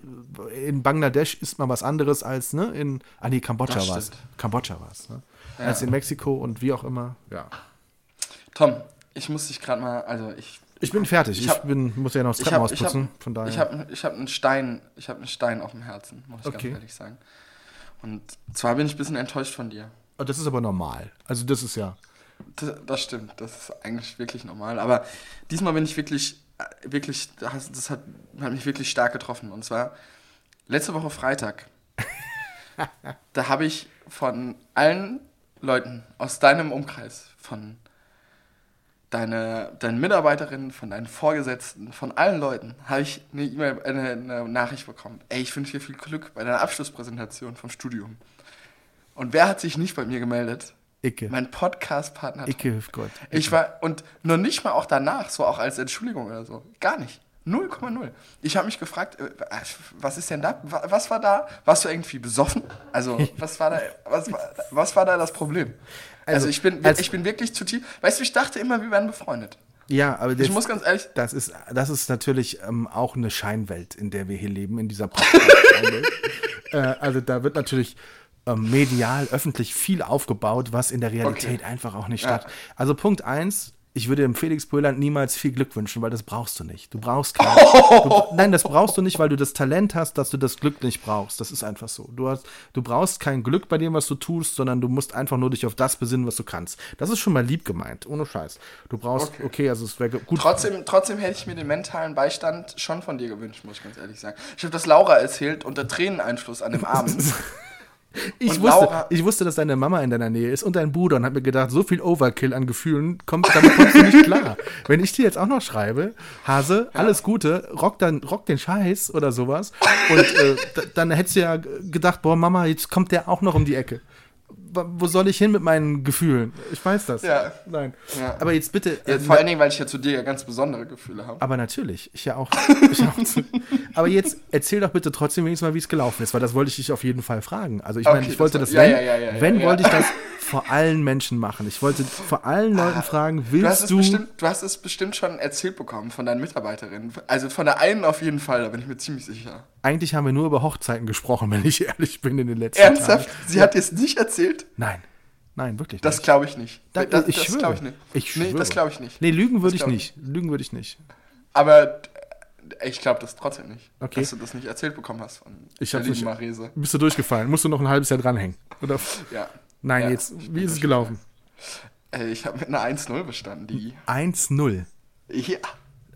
in Bangladesch isst man was anderes als, ne, in, ah nee, Kambodscha war es. Kambodscha war es, ne? Als in Mexiko und wie auch immer. Ja. Tom, ich muss dich gerade mal, also ich. Ich bin fertig. Ich, Ich hab- bin, muss ja noch das Ich habe Treppenhaus ich hab, putzen. Von daher. ich hab, ich hab einen Stein, ich habe einen Stein auf dem Herzen, muss ich Okay. ganz ehrlich sagen. Und zwar bin ich ein bisschen enttäuscht von dir. Oh, das ist aber normal. Also das ist ja. Das, das stimmt, das ist eigentlich wirklich normal. Aber diesmal bin ich wirklich, wirklich, das hat, hat mich wirklich stark getroffen. Und zwar letzte Woche Freitag. da habe ich von allen Leuten aus deinem Umkreis, von deine, deinen Mitarbeiterinnen, von deinen Vorgesetzten, von allen Leuten, habe ich eine E-Mail, eine, eine Nachricht bekommen. Ey, ich wünsche dir viel Glück bei deiner Abschlusspräsentation vom Studium. Und wer hat sich nicht bei mir gemeldet? Icke. Mein Podcast-Partner. Icke hilft Gott. Ich war, und noch nicht mal auch danach, so auch als Entschuldigung oder so. Gar nicht. 0,0. Ich habe mich gefragt, äh, was ist denn da? Wa- Was war da? Warst du irgendwie besoffen? Also, was war da, was, war- was war da das Problem? Also, Also, ich bin, als- ich bin wirklich zu tief. Weißt du, ich dachte immer, wir wären befreundet. Ja, aber Ich das, muss ganz ehrlich, das, ist, das ist natürlich ähm, auch eine Scheinwelt, in der wir hier leben, in dieser Podcast-Scheinwelt. äh, also da wird natürlich medial, öffentlich viel aufgebaut, was in der Realität einfach auch nicht Ja. statt. Also Punkt eins, ich würde dem Felix Bröland niemals viel Glück wünschen, weil das brauchst du nicht. Du brauchst kein, du, Nein, das brauchst du nicht, weil du das Talent hast, dass du das Glück nicht brauchst. Das ist einfach so. Du, hast, du brauchst kein Glück bei dem, was du tust, sondern du musst einfach nur dich auf das besinnen, was du kannst. Das ist schon mal lieb gemeint, ohne Scheiß. Du brauchst, okay, Okay. also es wäre gut. trotzdem, trotzdem hätte ich mir den mentalen Beistand schon von dir gewünscht, muss ich ganz ehrlich sagen. Ich habe das Laura erzählt unter Träneneinfluss an dem Abend. Ich Und wusste, Laura- ich wusste, dass deine Mama in deiner Nähe ist und dein Bruder und habe mir gedacht, so viel Overkill an Gefühlen, kommt, damit kommst du nicht klar. Wenn ich dir jetzt auch noch schreibe, Hase, alles Gute, rock, dann, rock den Scheiß oder sowas und äh, dann hättest du ja gedacht, boah Mama, jetzt kommt der auch noch um die Ecke. Wo soll ich hin mit meinen Gefühlen? Ich weiß das. Ja. Nein. Ja. Aber jetzt bitte. Ja, äh, vor allen Dingen, weil ich ja zu dir ja ganz besondere Gefühle habe. aber natürlich, ich ja auch. Ich auch zu, aber jetzt erzähl doch bitte trotzdem wenigstens mal, wie es gelaufen ist, weil das wollte ich dich auf jeden Fall fragen. Also ich meine, Okay, ich wollte das das, war- wenn, ja, wenn ja. wollte ich das vor allen Menschen machen. Ich wollte vor allen Leuten fragen, Du hast, willst du, bestimmt, du hast es bestimmt schon erzählt bekommen von deinen Mitarbeiterinnen. Also von der einen auf jeden Fall, da bin ich mir ziemlich sicher. eigentlich haben wir nur über Hochzeiten gesprochen, wenn ich ehrlich bin in den letzten Ernsthaft? Tagen. Sie hat dir es nicht erzählt? Nein. Nein, wirklich Das nicht. glaube ich nicht. Da- das ich das schwöre. glaube ich nicht. Ich Nee, schwöre. das glaube ich nicht. Nee, lügen würde ich glaub nicht. Lügen würde ich nicht. Aber äh, ich glaube das trotzdem nicht, Okay. dass du das nicht erzählt bekommen hast von Ich hab's nicht- Marese. Bist du durchgefallen? Musst du noch ein halbes Jahr dranhängen? Oder? Ja. Nein, Ja, jetzt, wie ist es gelaufen? Äh, Ich habe mit einer 1-0 bestanden, die. 1-0. Ja.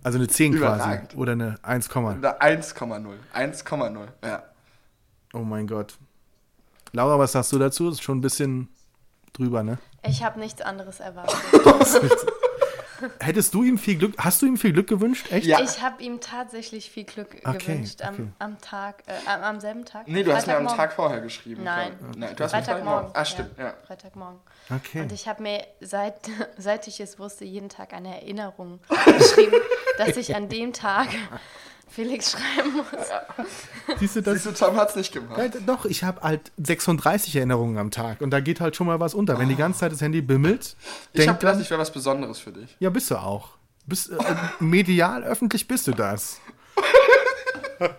Also eine 10 quasi. Überragend. Oder eine 1, Eine 1,0. 1,0. Ja. Oh mein Gott. Laura, was sagst du dazu? Ist schon ein bisschen drüber, ne? Ich habe nichts anderes erwartet. Hättest du ihm viel Glück, hast du ihm viel Glück gewünscht? Echt? Ja. Ich habe ihm tatsächlich viel Glück Okay, gewünscht am, okay. am Tag, äh, am, am selben Tag. Nee, du hast mir am. Tag vorher geschrieben. Nein. Nein, du hast mir Freitagmorgen. Ah, stimmt, ja. Freitagmorgen. Okay. Und ich habe mir, seit, seit ich es wusste, jeden Tag eine Erinnerung geschrieben, dass ich an dem Tag Felix schreiben muss. Siehst du das? Siehst du, Tom hat's nicht gemacht. Ja, doch, ich habe halt 36 Erinnerungen am Tag und da geht halt schon mal was unter. Wenn die ganze Zeit das Handy bimmelt, Ich habe gedacht, ich wäre was Besonderes für dich. ja, bist du auch. Bist, äh, medial, öffentlich bist du das.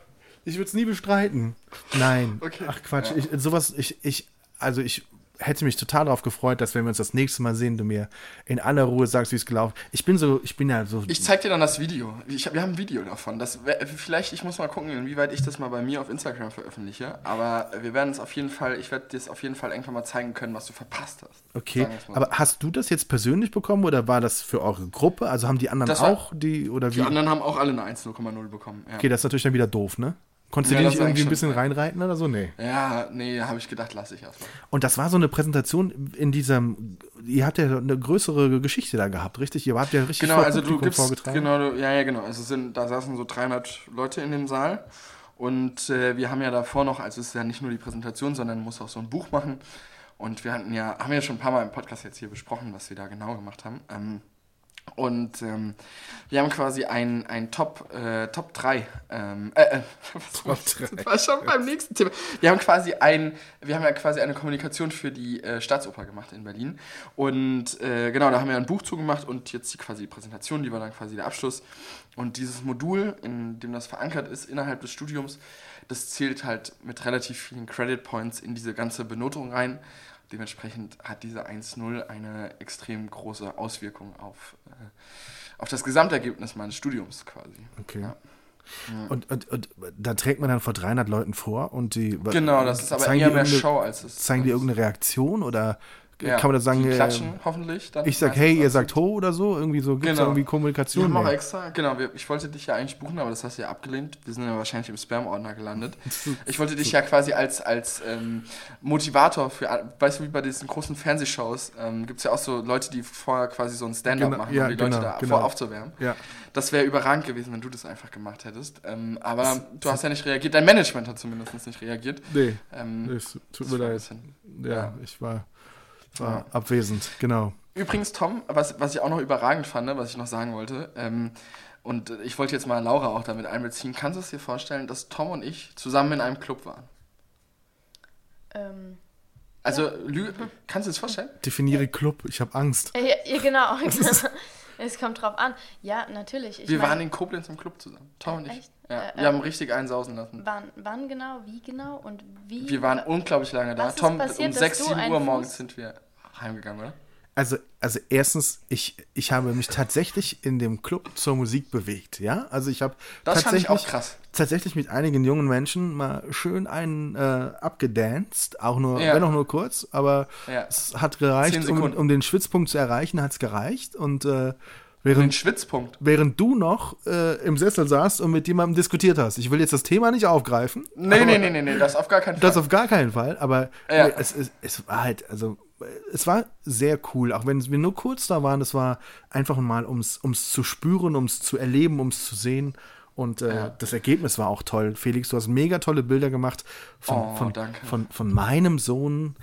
Ich würde es nie bestreiten. Nein. Okay. Ach Quatsch, Ja. ich, sowas, ich, ich, also ich hätte mich total darauf gefreut, dass wenn wir uns das nächste Mal sehen, du mir in aller Ruhe sagst, wie es gelaufen ist. Ich bin so, ich bin ja so. Ich zeig dir dann das Video. Ich, hab- wir haben ein Video davon. Das, vielleicht, ich muss mal gucken, inwieweit ich das mal bei mir auf Instagram veröffentliche. Aber wir werden es auf jeden Fall, ich werde dir es auf jeden Fall irgendwann mal zeigen können, was du verpasst hast. Okay, aber hast du das jetzt persönlich bekommen oder war das für eure Gruppe? Also haben die anderen war- auch die oder wie? Die anderen haben auch alle eine 1,0 bekommen. Ja. Okay, das ist natürlich dann wieder doof, ne? Konntest Ja, du die das nicht irgendwie ein bisschen schon. reinreiten oder so? Nee. Ja, nee, habe ich gedacht, lasse ich erstmal. Und das war so eine Präsentation in diesem, ihr habt ja eine größere Geschichte da gehabt, richtig? Ihr habt ja richtig Genau, also du gibst, vorgetragen. genau, du, ja, ja, genau. Also sind, da saßen so 300 Leute in dem Saal und äh, wir haben ja davor noch, also es ist ja nicht nur die Präsentation, sondern muss auch so ein Buch machen und wir hatten ja, haben ja schon ein paar Mal im Podcast jetzt hier besprochen, was wir da genau gemacht haben. Ähm, und ähm, wir haben quasi ein, ein Top, äh, Top 3. Ähm, äh, äh, Top das war schon beim nächsten Thema. Wir haben quasi ein, wir haben ja quasi eine Kommunikation für die äh, Staatsoper gemacht in Berlin. Und äh, genau, da haben wir ein Buch zugemacht und jetzt die quasi die Präsentation, die war dann quasi der Abschluss. Und dieses Modul, in dem das verankert ist, innerhalb des Studiums, das zählt halt mit relativ vielen Credit Points in diese ganze Benotung rein. Dementsprechend hat diese 1.0 eine extrem große Auswirkung auf, äh, auf das Gesamtergebnis meines Studiums quasi. Okay. Ja. Und, und, und da trägt man dann vor 300 Leuten vor und die. Genau, das ist aber zeigen eher mehr Show als es. Zeigen die irgendeine Reaktion oder Ja, kann man das sagen? Die äh, klatschen hoffentlich. Dann Ich sag hey, ihr sagt ho oder so? Irgendwie so, gibt es Genau. irgendwie Wir Kommunikation? haben auch Nee. extra, genau, wir, ich wollte dich ja eigentlich buchen, aber das hast du ja abgelehnt. Wir sind ja wahrscheinlich im Spam-Ordner gelandet. Ich wollte dich ja quasi als, als ähm, Motivator für, weißt du, wie bei diesen großen Fernsehshows, ähm, gibt es ja auch so Leute, die vorher quasi so ein Stand-up Genau, machen, ja, um die Leute genau, da genau. vor aufzuwärmen. Ja. Das wäre überragend gewesen, wenn du das einfach gemacht hättest. Ähm, aber du hast ja nicht reagiert, dein Management hat zumindest nicht reagiert. Nee, Ähm, es tut das mir leid. bisschen- Ja, ja. ich war, war Ja. abwesend, genau. Übrigens, Tom, was, was ich auch noch überragend fand, was ich noch sagen wollte, ähm, und ich wollte jetzt mal Laura auch damit einbeziehen, kannst du es dir vorstellen, dass Tom und ich zusammen in einem Club waren? Ähm, Also, Lü kannst du es vorstellen? Definiere Club, ich habe Angst. ja, ja, genau. Es kommt drauf an. Ja, natürlich. Ich Wir mein, waren in Koblenz im Club zusammen. Tom und ich. Echt? Ja, Äh, wir äh, haben richtig einsausen lassen. Wann, wann genau, wie genau und wie? Wir waren unglaublich lange da. Was ist Tom, passiert, um dass 6, du 7 einen Uhr morgens Fuß- sind wir heimgegangen, oder? Also, also erstens, ich, ich habe mich tatsächlich in dem Club zur Musik bewegt, ja? Also ich habe Das fand ich tatsächlich, auch krass. tatsächlich mit einigen jungen Menschen mal schön einen äh, abgedanced, auch nur, Ja. wenn auch nur kurz, aber Ja. es hat gereicht, um, um den Schwitzpunkt zu erreichen, hat es gereicht und äh, während, Schwitzpunkt. während du noch äh, im Sessel saßt und mit jemandem diskutiert hast. Ich will jetzt das Thema nicht aufgreifen. Nee, aber- nee, nee, nee, nee, das auf gar keinen Fall. das auf gar keinen Fall, aber Ja. es, es, es war halt, also es war sehr cool, auch wenn wir nur kurz da waren, es war einfach mal, ums ums zu spüren, ums zu erleben, ums zu sehen. Und äh, Ja. das Ergebnis war auch toll. Felix, du hast mega tolle Bilder gemacht von, Oh, von, von, von meinem Sohn,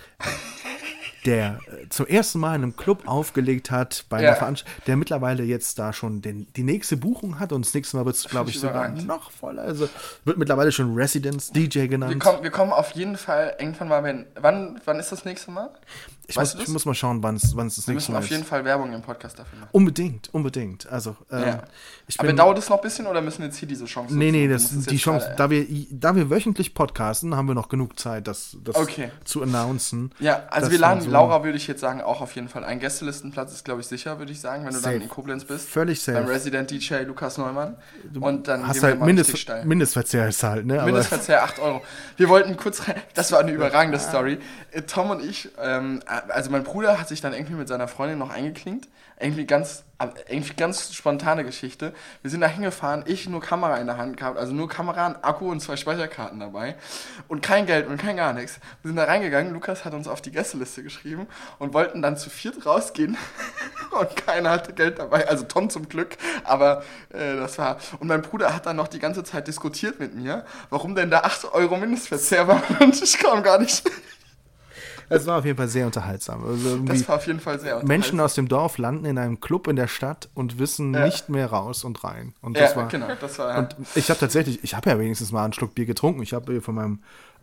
der äh, zum ersten Mal in einem Club aufgelegt hat, bei einer Ja. Veranstaltung, der mittlerweile jetzt da schon den, die nächste Buchung hat und das nächste Mal wird es, glaube ich sogar noch voller. Also wird mittlerweile schon Residence DJ genannt. Wir kommen, wir kommen auf jeden Fall irgendwann mal, wenn. Wann, wann ist das nächste Mal? Ich Weißt muss, ich muss mal schauen, wann es wann es das Wir nächste müssen Mal auf ist. jeden Fall Werbung im Podcast dafür machen. Unbedingt, unbedingt. Also, ähm, Ja. Aber bin. dauert es noch ein bisschen oder müssen wir jetzt hier diese Chance nee, nee, das, die Chance, gerade- da wir, da wir wöchentlich podcasten, haben wir noch genug Zeit, das, das Okay. zu announcen. Ja, also wir laden so- Laura, würde ich jetzt sagen, auch auf jeden Fall ein. Gästelistenplatz ist, glaube ich, sicher, würde ich sagen, wenn du Safe. dann in Koblenz bist. Völlig safe. Beim Resident DJ Lukas Neumann. Und dann Hast wir halt Mindest. Mindestverzehr ist halt, ne? Mindestverzehr 8 Euro. Wir wollten kurz rein, das war eine überragende Story. Äh, Tom und ich, ähm, also mein Bruder hat sich dann irgendwie mit seiner Freundin noch eingeklinkt. Irgendwie ganz, irgendwie ganz spontane Geschichte. Wir sind da hingefahren, ich nur Kamera in der Hand gehabt, also nur Kamera, ein Akku und zwei Speicherkarten dabei. Und kein Geld und kein gar nichts. Wir sind da reingegangen, Lukas hat uns auf die Gästeliste geschrieben und wollten dann zu viert rausgehen. und keiner hatte Geld dabei, also Tom zum Glück, aber äh, das war. Und mein Bruder hat dann noch die ganze Zeit diskutiert mit mir, warum denn da 8 Euro Mindestverzehr war und ich kam gar nicht. Es war auf jeden Fall sehr unterhaltsam. Also Das war auf jeden Fall sehr Menschen aus dem Dorf landen in einem Club in der Stadt und wissen Ja. nicht mehr raus und rein. Und das Ja, war, genau, das war. Und ich habe tatsächlich, ich habe ja wenigstens mal einen Schluck Bier getrunken. Ich habe von meinem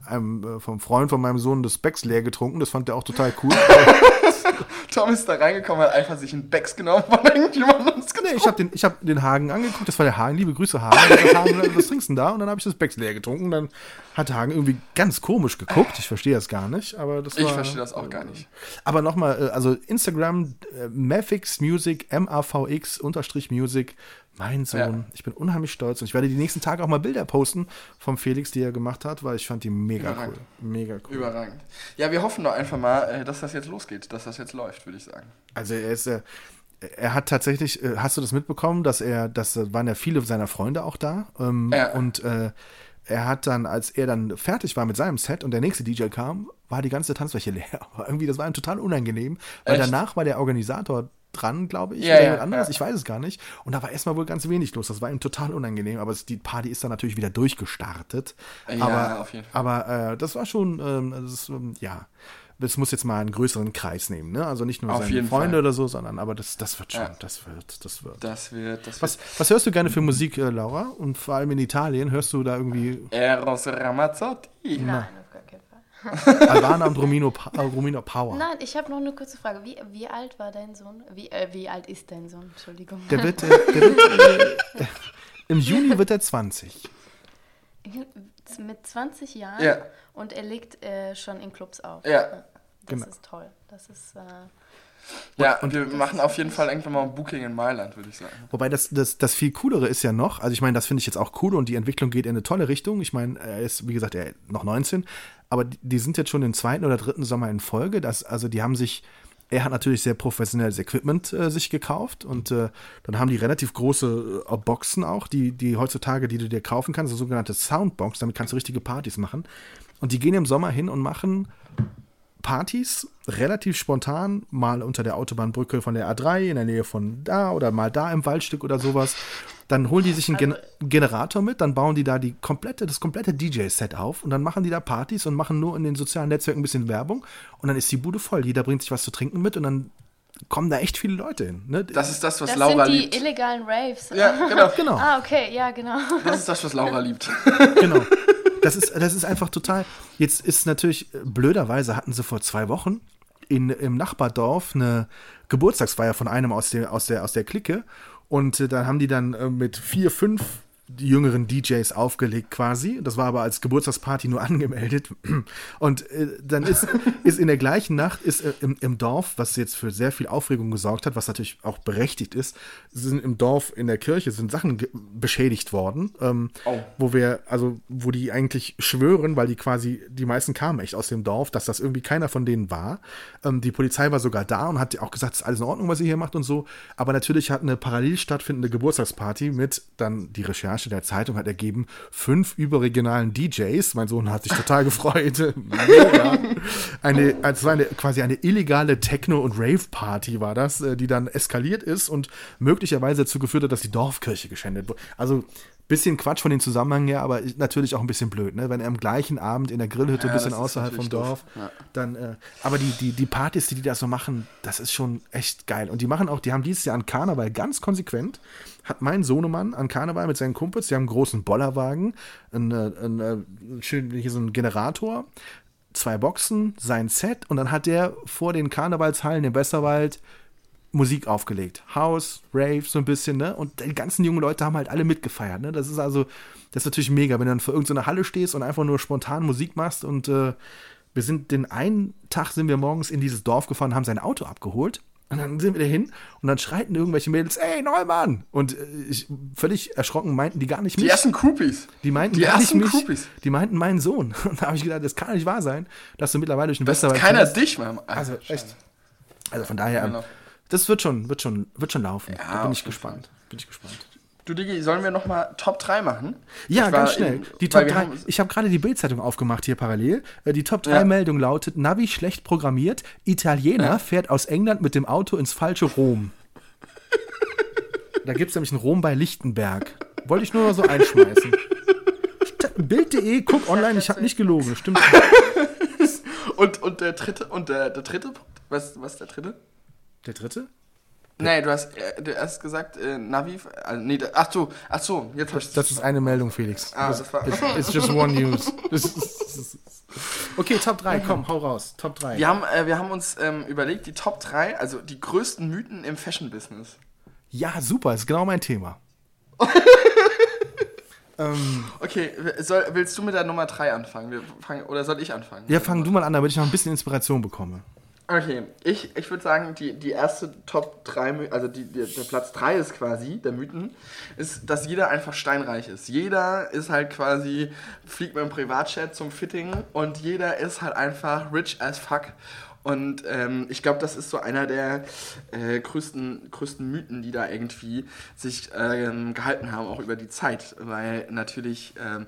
einem, äh, vom Freund von meinem Sohn das Becks leer getrunken. Das fand er auch total cool. Tom ist da reingekommen, hat einfach sich einen Becks genommen von irgendjemandem nee, ich habe den, ich hab den Hagen angeguckt. Das war der Hagen. Liebe Grüße, Hagen. Der Hagen was trinkst du denn da? Und dann habe ich das Becks leer getrunken. Dann hat Hagen irgendwie ganz komisch geguckt. Ich verstehe das gar nicht. Aber das Ich war, verstehe das auch gar nicht. Aber nochmal, äh, also Instagram, äh, Mavix Music, M-A-V-X unterstrich Music, mein Sohn. Ja. Ich bin unheimlich stolz und ich werde die nächsten Tage auch mal Bilder posten vom Felix, die er gemacht hat, weil ich fand die mega cool. Mega cool. Überragend. Ja, wir hoffen doch einfach mal, äh, dass das jetzt losgeht, dass das jetzt läuft, würde ich sagen. Also er ist, äh, er hat tatsächlich, äh, hast du das mitbekommen, dass er, das waren ja viele seiner Freunde auch da ähm, Ja. und äh, er hat dann, als er dann fertig war mit seinem Set und der nächste DJ kam, war die ganze Tanzfläche leer. Aber irgendwie, das war ihm total unangenehm, weil Echt? danach war der Organisator dran, glaube ich, Ja, oder ja, jemand anderes, ja. ich weiß es gar nicht. Und da war erstmal wohl ganz wenig los. Das war ihm total unangenehm, aber die Party ist dann natürlich wieder durchgestartet. Ja, aber, auf jeden Fall. Aber äh, das war schon, ähm, das ähm, ja, das muss jetzt mal einen größeren Kreis nehmen, ne? Also nicht nur Auf seine Freunde Fall. oder so, sondern aber das, das wird schon, das wird, das wird. Das wird, das Was, wird. was hörst du gerne für Musik, äh, Laura? Und vor allem in Italien, hörst du da irgendwie Eros Ramazzotti. Nein, auf gar keinen Fall. Alvana und Romino, äh, Romino Power? Nein, ich habe noch eine kurze Frage. Wie, wie alt war dein Sohn? Wie, äh, wie alt ist dein Sohn? Entschuldigung. Der wird, äh, der wird äh, im Juni wird er 20. Mit 20 Jahren Ja. und er legt äh, schon in Clubs auf. Ja. Das Genau. ist toll. Das ist. Äh, Ja, und wir machen auf jeden Fall irgendwann mal ein Booking in Mailand, würde ich sagen. Wobei das, das, das viel coolere ist ja noch, also ich meine, das finde ich jetzt auch cool und die Entwicklung geht in eine tolle Richtung. Ich meine, er ist, wie gesagt, er ist noch 19, aber die, die sind jetzt schon im zweiten oder dritten Sommer in Folge. Das, also die haben sich, er hat natürlich sehr professionelles Equipment äh, sich gekauft und äh, dann haben die relativ große äh, Boxen auch, die, die heutzutage, die du dir kaufen kannst, so sogenannte Soundbox, damit kannst du richtige Partys machen. Und die gehen im Sommer hin und machen Partys relativ spontan, mal unter der Autobahnbrücke von der A3 in der Nähe von da oder mal da im Waldstück oder sowas. Dann holen die sich einen Gen Generator mit, dann bauen die da die komplette, das komplette DJ-Set auf und dann machen die da Partys und machen nur in den sozialen Netzwerken ein bisschen Werbung und dann ist die Bude voll. Jeder bringt sich was zu trinken mit und dann kommen da echt viele Leute hin. Ne? Das ist das, was das Laura sind die liebt. illegalen Raves. Ja, genau. genau. Ah, okay, ja, genau. Das ist das, was Laura liebt. genau. Das ist, das ist einfach total. Jetzt ist natürlich, blöderweise hatten sie vor zwei Wochen in, im Nachbardorf eine Geburtstagsfeier von einem aus der, aus der, aus der Clique. Und äh, dann haben die dann äh, mit vier, fünf jüngeren DJs aufgelegt quasi. Das war aber als Geburtstagsparty nur angemeldet. Und äh, dann ist, ist in der gleichen Nacht ist äh, im, im Dorf, was jetzt für sehr viel Aufregung gesorgt hat, was natürlich auch berechtigt ist, sind im Dorf in der Kirche sind Sachen beschädigt worden, ähm, Oh. wo wir, also wo die eigentlich schwören, weil die quasi, die meisten kamen echt aus dem Dorf, dass das irgendwie keiner von denen war. Ähm, die Polizei war sogar da und hat auch gesagt, es ist alles in Ordnung, was ihr hier macht und so. Aber natürlich hat eine parallel stattfindende Geburtstagsparty mit dann die Recherche der Zeitung hat ergeben, fünf überregionalen DJs. Mein Sohn hat sich total gefreut. Eine, also eine, quasi eine illegale Techno- und Rave-Party war das, äh, die dann eskaliert ist und möglicherweise dazu geführt hat, dass die Dorfkirche geschändet wurde. Also bisschen Quatsch von den Zusammenhängen her, aber natürlich auch ein bisschen blöd, ne? Wenn er am gleichen Abend in der Grillhütte Ja, ein bisschen außerhalb vom Dorf. Ja. dann, äh, aber die, die, die Partys, die die da so machen, das ist schon echt geil. Und die machen auch, die haben dieses Jahr an Karneval ganz konsequent, hat mein Sohnemann an Karneval mit seinen Kumpels, die haben einen großen Bollerwagen, einen, äh, einen, äh, hier so einen Generator, zwei Boxen, sein Set und dann hat der vor den Karnevalshallen im Westerwald Musik aufgelegt. House, Rave, so ein bisschen, ne? Und die ganzen jungen Leute haben halt alle mitgefeiert, ne? Das ist also, das ist natürlich mega, wenn du dann vor irgendeiner Halle stehst und einfach nur spontan Musik machst und äh, wir sind den einen Tag sind wir morgens in dieses Dorf gefahren, haben sein Auto abgeholt und dann sind wir da hin und dann schreiten irgendwelche Mädels, ey Neumann! Und äh, ich, völlig erschrocken meinten die gar nicht Die mich. ersten Groupies. Die meinten die gar nicht ersten mich, Groupies. die meinten meinen Sohn. Und da habe ich gedacht, das kann nicht wahr sein, dass du mittlerweile durch den Westerwald keiner fährst. dich mal. Also echt. Also von daher, Genau. das wird schon, wird schon, wird schon laufen. Ja, da bin ich gespannt. Bin ich gespannt. Du, Digi, sollen wir nochmal Top 3 machen? Ja, Ich ganz schnell. die Top wir 3. haben- Ich habe gerade die Bildzeitung aufgemacht hier parallel. Äh, Die Top 3 Ja. Meldung lautet: Navi schlecht programmiert. Italiener fährt aus England mit dem Auto ins falsche Rom. da gibt es nämlich ein Rom bei Lichtenberg. Wollte ich nur mal so einschmeißen. Bild.de, guck online, ich habe nicht gelogen. Stimmt. Und, und der dritte, und der, der dritte Punkt? Was, was ist der dritte? Der dritte? Nee, du hast äh, du hast gesagt, äh, Navi. Also, nee, da- ach so, ach so, jetzt hab ich Das ist eine Meldung, Felix. Ah, das war- It's, it's just one news. Das das okay, Top 3, komm, hau raus. Top 3. Wir haben, äh, wir haben uns ähm, überlegt, die Top 3, also die größten Mythen im Fashion-Business. Ja, super, ist genau mein Thema. ähm, Okay, soll, willst du mit der Nummer 3 anfangen? Fangen, oder soll ich anfangen? ja, fang du mal an, damit ich noch ein bisschen Inspiration bekomme. Okay, ich, ich würde sagen, die, die erste Top 3, My- also die, der, der Platz 3 ist quasi, der Mythen, ist, dass jeder einfach steinreich ist. Jeder ist halt quasi, fliegt mit dem Privatjet zum Fitting und jeder ist halt einfach rich as fuck. Und ähm, ich glaube, das ist so einer der äh, größten, größten Mythen, die da irgendwie sich ähm, gehalten haben, auch über die Zeit. Weil natürlich ähm,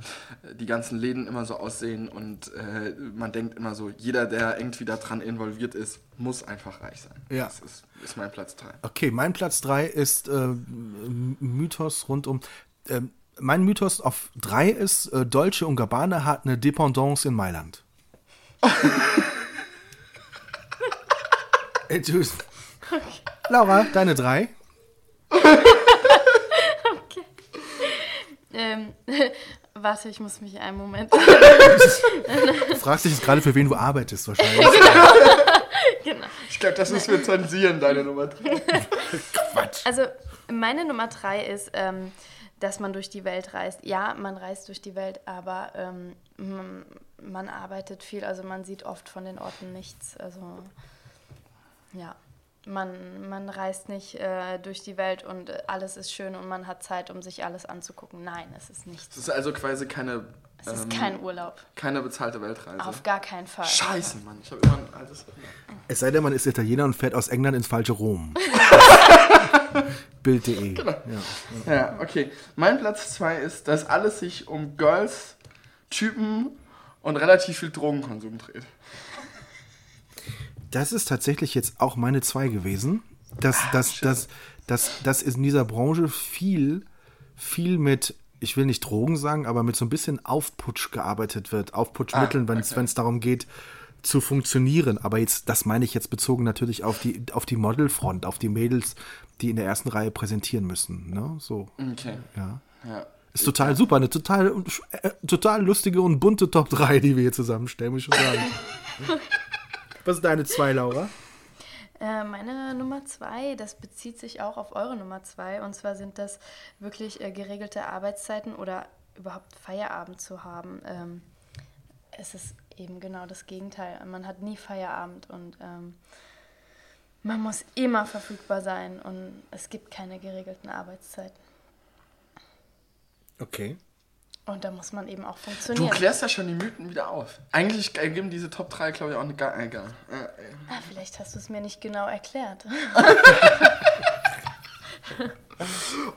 die ganzen Läden immer so aussehen und äh, man denkt immer so, jeder, der irgendwie daran involviert ist, muss einfach reich sein. Ja. Das ist, ist mein Platz 3. Okay, mein Platz 3 ist äh, Mythos rund um. ähm, mein Mythos auf 3 ist, äh, Dolce und Gabbana hat eine Dependance in Mailand. Ey, du- Laura, deine 3? Ähm, warte, ich muss mich einen Moment. Du fragst dich jetzt gerade, für wen du arbeitest wahrscheinlich. genau. Ich glaube, das ist für Zensieren, deine Nummer 3. Also meine Nummer drei ist, ähm, dass man durch die Welt reist. Ja, man reist durch die Welt, aber ähm, man, man arbeitet viel, also man sieht oft von den Orten nichts. Also ja, man, man reist nicht äh, durch die Welt und äh, alles ist schön und man hat Zeit, um sich alles anzugucken. Nein, es ist nichts. Das ist also quasi keine, Es ist ähm, kein Urlaub. keine bezahlte Weltreise. Auf gar keinen Fall. Scheiße, Mann. Ich habe immer ein altes. Es sei denn, man ist Italiener und fährt aus England ins falsche Rom. Bild.de. Ja. Ja, okay. Mein Platz 2 ist, dass alles sich um Girls, Typen und relativ viel Drogenkonsum dreht. Das ist tatsächlich jetzt auch meine zwei gewesen. Dass, dass, dass, dass, dass in dieser Branche viel, viel mit, ich will nicht Drogen sagen, aber mit so ein bisschen Aufputsch gearbeitet wird. Aufputschmitteln, Ah, wenn es okay. darum geht, zu funktionieren. Aber jetzt, das meine ich jetzt bezogen natürlich auf die, auf die Modelfront, auf die Mädels, die in der ersten Reihe präsentieren müssen. Ne? So, Okay. ja. Ja. Ist total super, eine total, äh, total lustige und bunte Top 3, die wir hier zusammenstellen, muss ich schon sagen. Was ist deine zwei, Laura? Äh, meine Nummer zwei, das bezieht sich auch auf eure Nummer zwei. Und zwar sind das wirklich äh, geregelte Arbeitszeiten oder überhaupt Feierabend zu haben. Ähm, es ist eben genau das Gegenteil. Man hat nie Feierabend und ähm, man muss immer verfügbar sein und es gibt keine geregelten Arbeitszeiten. Okay. Und da muss man eben auch Du funktionieren. klärst ja schon die Mythen wieder auf. Eigentlich ergeben diese Top 3, glaube ich, auch eine gar egal. Äh, äh. ah, vielleicht hast du es mir nicht genau erklärt.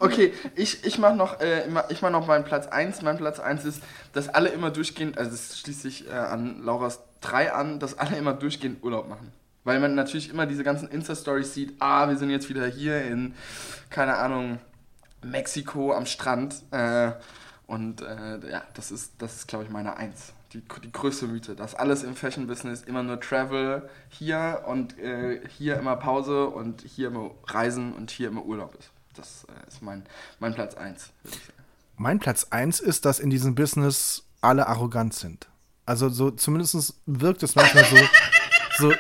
Okay, ich, ich mache noch, äh, ich mach noch meinen Platz 1. Mein Platz 1 ist, dass alle immer durchgehend, also das schließt sich äh, an Lauras 3 an, dass alle immer durchgehend Urlaub machen. Weil man natürlich immer diese ganzen Insta-Stories sieht, ah, wir sind jetzt wieder hier in, keine Ahnung, Mexiko am Strand. Äh, und äh, ja, das ist, das ist glaube ich, meine Eins. Die, die größte Mythe, dass alles im Fashion-Business immer nur Travel hier und äh, hier immer Pause und hier immer Reisen und hier immer Urlaub ist. Das äh, ist mein, mein Platz 1, würde ich sagen. Mein Platz 1 ist, dass in diesem Business alle arrogant sind. Also so zumindest wirkt es manchmal so, so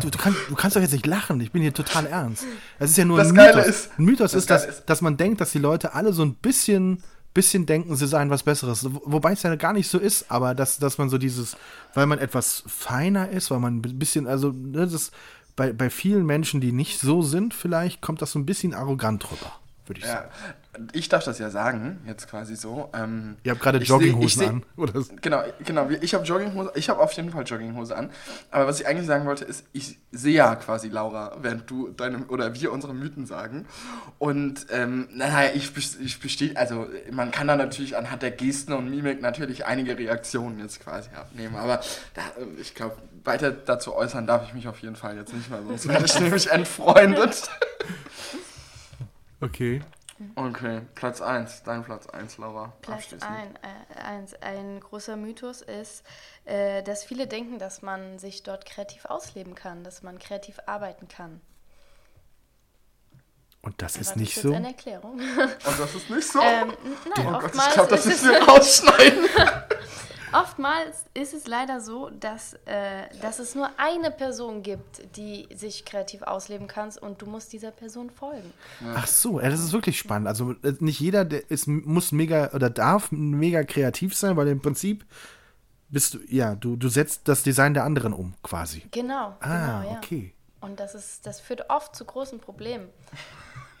du, du, kannst, du kannst doch jetzt nicht lachen, ich bin hier total ernst. Es ist ja nur Das ein Geile Mythos. ist- ein Mythos das ist, dass, ist- dass man denkt, dass die Leute alle so ein bisschen, bisschen denken, sie seien was Besseres. Wo- Wobei es ja gar nicht so ist, aber dass, dass man so dieses, weil man etwas feiner ist, weil man ein bisschen, also ne, das bei, bei vielen Menschen, die nicht so sind, vielleicht kommt das so ein bisschen arrogant rüber, würde ich sagen. Ich darf das ja sagen, jetzt quasi so. Ähm, Ihr habt gerade Jogginghosen seh- an. Oder? Genau, genau. Ich habe Jogginghose, ich habe auf jeden Fall Jogginghose an. Aber was ich eigentlich sagen wollte, ist, ich sehe ja quasi Laura, während du deine oder wir unsere Mythen sagen. Und ähm, naja, ich, ich bestehe, also man kann da natürlich anhand der Gesten und Mimik natürlich einige Reaktionen jetzt quasi abnehmen. Aber da, äh, ich glaube, weiter dazu äußern darf ich mich auf jeden Fall jetzt nicht mehr, sonst werde ich nämlich entfreundet. Okay. Okay, Platz 1, dein Platz 1, Laura. Platz abschließend. ein, äh, eins, ein großer Mythos ist, äh, dass viele denken, dass man sich dort kreativ ausleben kann, dass man kreativ arbeiten kann. Und das ist Aber nicht das so. ist jetzt eine Erklärung. Und das ist nicht so? ähm, nein, oh Gott, ich glaube, das ist müssen wir rausschneiden. oftmals ist es leider so, dass, äh, dass es nur eine Person gibt, die sich kreativ ausleben kann und du musst dieser Person folgen. Ach so, ja, das ist wirklich spannend. Also äh, nicht jeder der ist, muss mega oder darf mega kreativ sein, weil im Prinzip bist du, ja, du, du setzt das Design der anderen um, quasi. Genau, Ah, genau, ja. okay. Und das ist, das führt oft zu großen Problemen.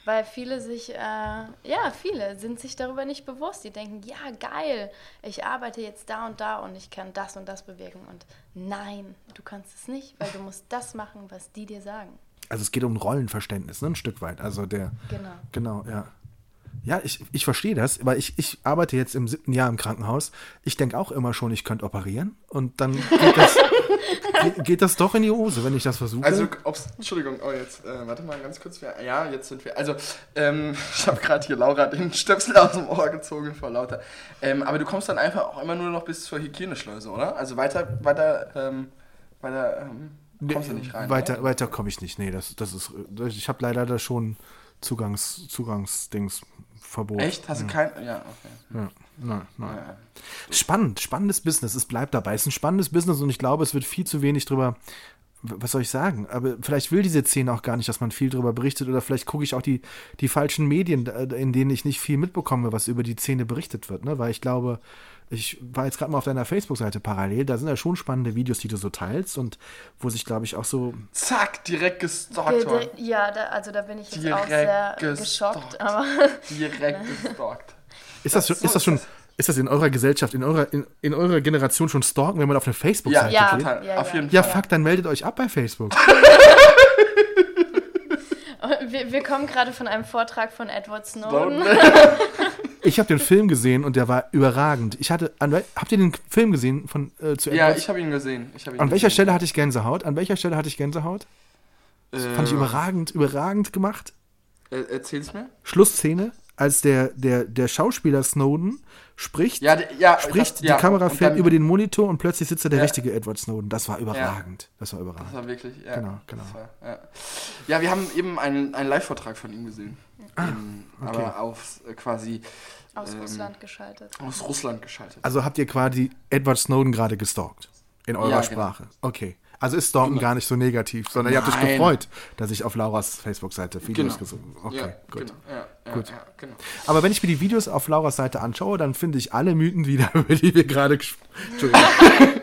Weil viele sich, äh, ja, viele sind sich darüber nicht bewusst. Die denken, ja, geil, ich arbeite jetzt da und da und ich kann das und das bewirken. Und nein, du kannst es nicht, weil du musst das machen, was die dir sagen. Also es geht um Rollenverständnis, ne, ein Stück weit. Also der, Genau. genau, ja. Ja, ich, ich verstehe das, weil ich, ich arbeite jetzt im siebten Jahr im Krankenhaus. Ich denke auch immer schon, ich könnte operieren. Und dann geht das, geht, geht das doch in die Hose, wenn ich das versuche. Also, ob's, Entschuldigung, oh, jetzt, äh, warte mal ganz kurz. Wir, ja, jetzt sind wir. Also, ähm, ich habe gerade hier Laura den Stöpsel aus dem Ohr gezogen vor lauter. Ähm, aber du kommst dann einfach auch immer nur noch bis zur Hygieneschleuse, oder? Also weiter, weiter, ähm, weiter ähm, kommst du nicht rein. Weiter, oder? weiter komme ich nicht. Nee, das, das ist. Ich habe leider da schon Zugangs, Zugangsdings Verbot. Echt? Hast du kein. Ja, okay. Ja, nein, nein. Ja. Spannend, spannendes Business. Es bleibt dabei. Es ist ein spannendes Business und ich glaube, es wird viel zu wenig drüber. Was soll ich sagen? Aber vielleicht will diese Szene auch gar nicht, dass man viel drüber berichtet oder vielleicht gucke ich auch die, die falschen Medien, äh, in denen ich nicht viel mitbekomme, was über die Szene berichtet wird. Ne? Weil ich glaube, ich war jetzt gerade mal auf deiner Facebook-Seite parallel, da sind ja schon spannende Videos, die du so teilst und wo sich, glaube ich, auch so. Zack, direkt gestalkt Ja, da, also da bin ich jetzt Direkt auch sehr gestalkt. geschockt. Aber Direkt gestalkt. Ist das, schon, ist das schon. Ist das in eurer Gesellschaft, in eurer, in, in eurer Generation schon stalken, wenn man auf eine Ja, Facebook-Seite Ja. geht? total. Ja, Auf ja. jeden Ja, Fall. fuck, dann meldet euch ab bei Facebook. wir, wir kommen gerade von einem Vortrag von Edward Snowden. Ich habe den Film gesehen und der war überragend. Ich hatte, an, habt ihr den Film gesehen von äh, zu Ja, Edwards? ich habe ihn gesehen. Ich hab ihn An welcher gesehen. Stelle hatte ich Gänsehaut? An welcher Stelle hatte ich Gänsehaut? Das fand ich Äh, überragend, überragend gemacht. Äh, erzähl's mir. Schlussszene, als der, der, der Schauspieler Snowden spricht, Ja, ja, spricht, das- die ja, Kamera fährt dann- über den Monitor und plötzlich sitzt da der Ja. richtige Edward Snowden. Das war überragend. Das war Das überragend. war wirklich, ja. Genau, genau. Das war, ja. ja, wir haben eben einen, einen Live-Vortrag von ihm gesehen. Ähm, Ah, okay. Aber auf äh, quasi Aus ähm, Russland geschaltet. aus Russland geschaltet. Also habt ihr quasi Edward Snowden gerade gestalkt? In eurer Ja, genau. Sprache. Okay. Also ist Stalken gar nicht so negativ, sondern ihr habt euch Nein. gefreut, dass ich auf Lauras Facebook-Seite Videos Genau. gesucht Okay, ja, gut. Genau. Ja, Gut. Ja, genau. Aber wenn ich mir die Videos auf Lauras Seite anschaue, dann finde ich alle Mythen wieder, über die wir gerade gesprochen Entschuldigung.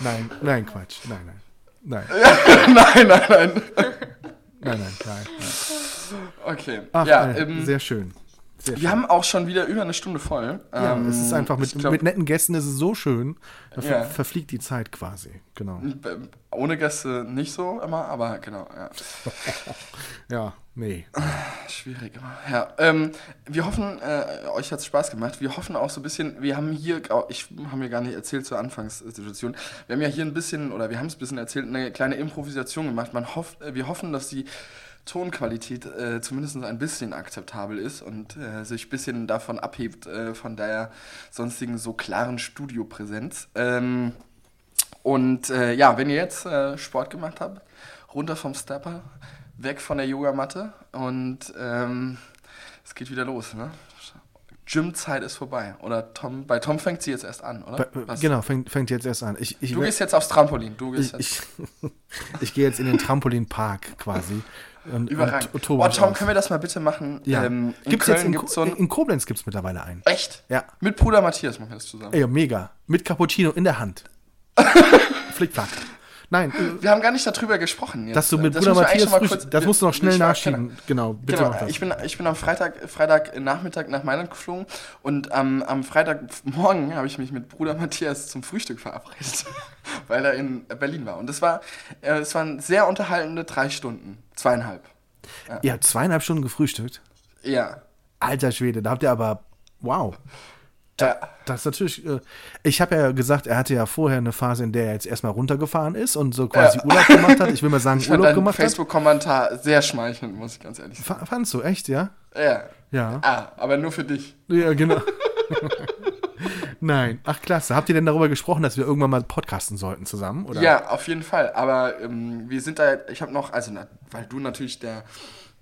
nein, nein, Quatsch. Nein, nein. Nein, nein, nein, nein. nein, nein, nein. nein. Okay. Ach, ja, äh, ähm, sehr schön. Sehr schön. wir haben auch schon wieder über eine Stunde voll. Ja, Ähm, es ist einfach mit, glaub, mit netten Gästen ist es so schön. Da Ja. verfliegt die Zeit quasi. Genau. b- Ohne Gäste nicht so immer, aber genau, ja. Ja, nee. Schwierig immer. Ja, ähm, wir hoffen, äh, euch hat es Spaß gemacht. Wir hoffen auch so ein bisschen, wir haben hier, ich habe mir gar nicht erzählt zur Anfangssituation, wir haben ja hier ein bisschen, oder wir haben es ein bisschen erzählt, eine kleine Improvisation gemacht. Man hofft, äh, wir hoffen, dass die Tonqualität äh, zumindest ein bisschen akzeptabel ist und äh, sich ein bisschen davon abhebt, äh, von der sonstigen so klaren Studiopräsenz. Ähm, und äh, ja, wenn ihr jetzt äh, Sport gemacht habt, runter vom Stepper, weg von der Yogamatte und ähm, es geht wieder los, ne? Gymzeit ist vorbei. Oder Tom, bei Tom fängt sie jetzt erst an, oder? Bei- Was? Genau, fängt, fängt jetzt erst an. Ich, ich, Du gehst jetzt aufs Trampolin. Du gehst ich, jetzt. ich, ich gehe jetzt in den Trampolinpark quasi. Und, Überragend. und mich Tom, können wir das mal bitte machen? ja. Ähm, in gibt's Köln jetzt in, gibt's so ein. in Koblenz gibt es mittlerweile einen. Echt? Ja. Mit Bruder Matthias machen wir das zusammen. Ey, mega. Mit Cappuccino in der Hand. Flickflack. Nein, äh, Wir haben gar nicht darüber gesprochen. Jetzt. dass du mit Das Bruder Matthias mal kurz- das musst du noch schnell nachschieben. Genau, bitte Genau, mach das. ich bin, ich bin am Freitag, Freitag Nachmittag nach Mailand geflogen und am am Freitagmorgen habe ich mich mit Bruder Matthias zum Frühstück verabredet, weil er in Berlin war. Und es war, äh, waren sehr unterhaltende drei Stunden, zweieinhalb. Ihr habt zweieinhalb Stunden gefrühstückt. Ja. Alter Schwede, da habt ihr aber. Wow. ja. Das ist natürlich. Äh, ich habe ja gesagt, er hatte ja vorher eine Phase, in der er jetzt erstmal runtergefahren ist und so quasi Ja. Urlaub gemacht hat. Ich will mal sagen, Ich Urlaub gemacht hat. Facebook-Kommentar sehr schmeichelnd, muss ich ganz ehrlich sagen. Fa- Fandst du, echt, ja? Ja. Ja. Ah, aber nur für dich. Ja, genau. Nein. Ach, klasse. Habt ihr denn darüber gesprochen, dass wir irgendwann mal podcasten sollten zusammen? Oder? Ja, auf jeden Fall. Aber ähm, wir sind da, ich habe noch, also na, weil du natürlich der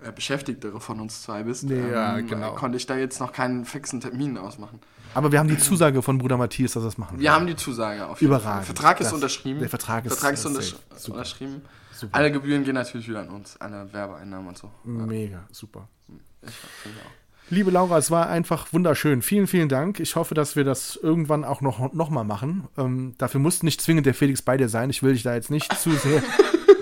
äh, Beschäftigtere von uns zwei bist, Nee, ja, ähm, genau. äh, konnte ich da jetzt noch keinen fixen Termin ausmachen. Aber wir haben die Zusage von Bruder Matthias, dass er es machen Wir haben die Zusage auf jeden Fall. Überragend. Der Vertrag ist Das- unterschrieben. der Vertrag ist- Vertrag ist ist untersch. Super. unterschrieben. Super. Alle Gebühren gehen natürlich wieder an uns, alle Werbeeinnahmen und so. Mega, super. Ich, finde auch. Liebe Laura, es war einfach wunderschön. Vielen, vielen Dank. Ich hoffe, dass wir das irgendwann auch noch, noch mal machen. Ähm, dafür muss nicht zwingend der Felix bei dir sein. Ich will dich da jetzt nicht zu sehr.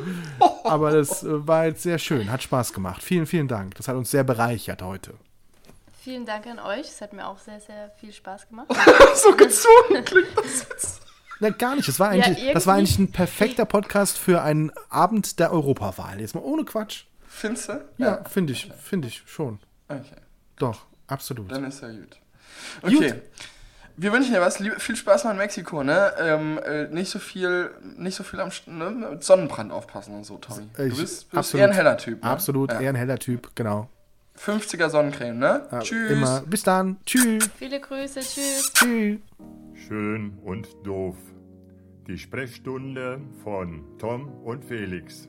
Aber das äh, war jetzt sehr schön. Hat Spaß gemacht. Vielen, vielen Dank. Das hat uns sehr bereichert heute. Vielen Dank an euch. Es hat mir auch sehr, sehr viel Spaß gemacht. so gezwungen klingt das jetzt. Na, gar nicht. Das war eigentlich, irgendwie- das war eigentlich ein perfekter Podcast für einen Abend der Europawahl. Jetzt mal ohne Quatsch. Findest du? Ja, finde ich, finde ich schon. Okay, Doch, absolut. dann ist ja gut. Okay. Wir wünschen dir was. Viel Spaß mal in Mexiko, ne? Ähm, äh, nicht so viel, nicht so viel am ne? mit Sonnenbrand aufpassen und so, Tommy. Du Ich- bist, bist absolut. eher ein heller Typ. Ne? Absolut, Ja. eher ein heller Typ, genau. 50er Sonnencreme, ne? Ja, Tschüss. Immer. Bis dann. Tschüss. Viele Grüße. Tschüss. Tschüss. Schön und doof. Die Sprechstunde von Tom und Felix.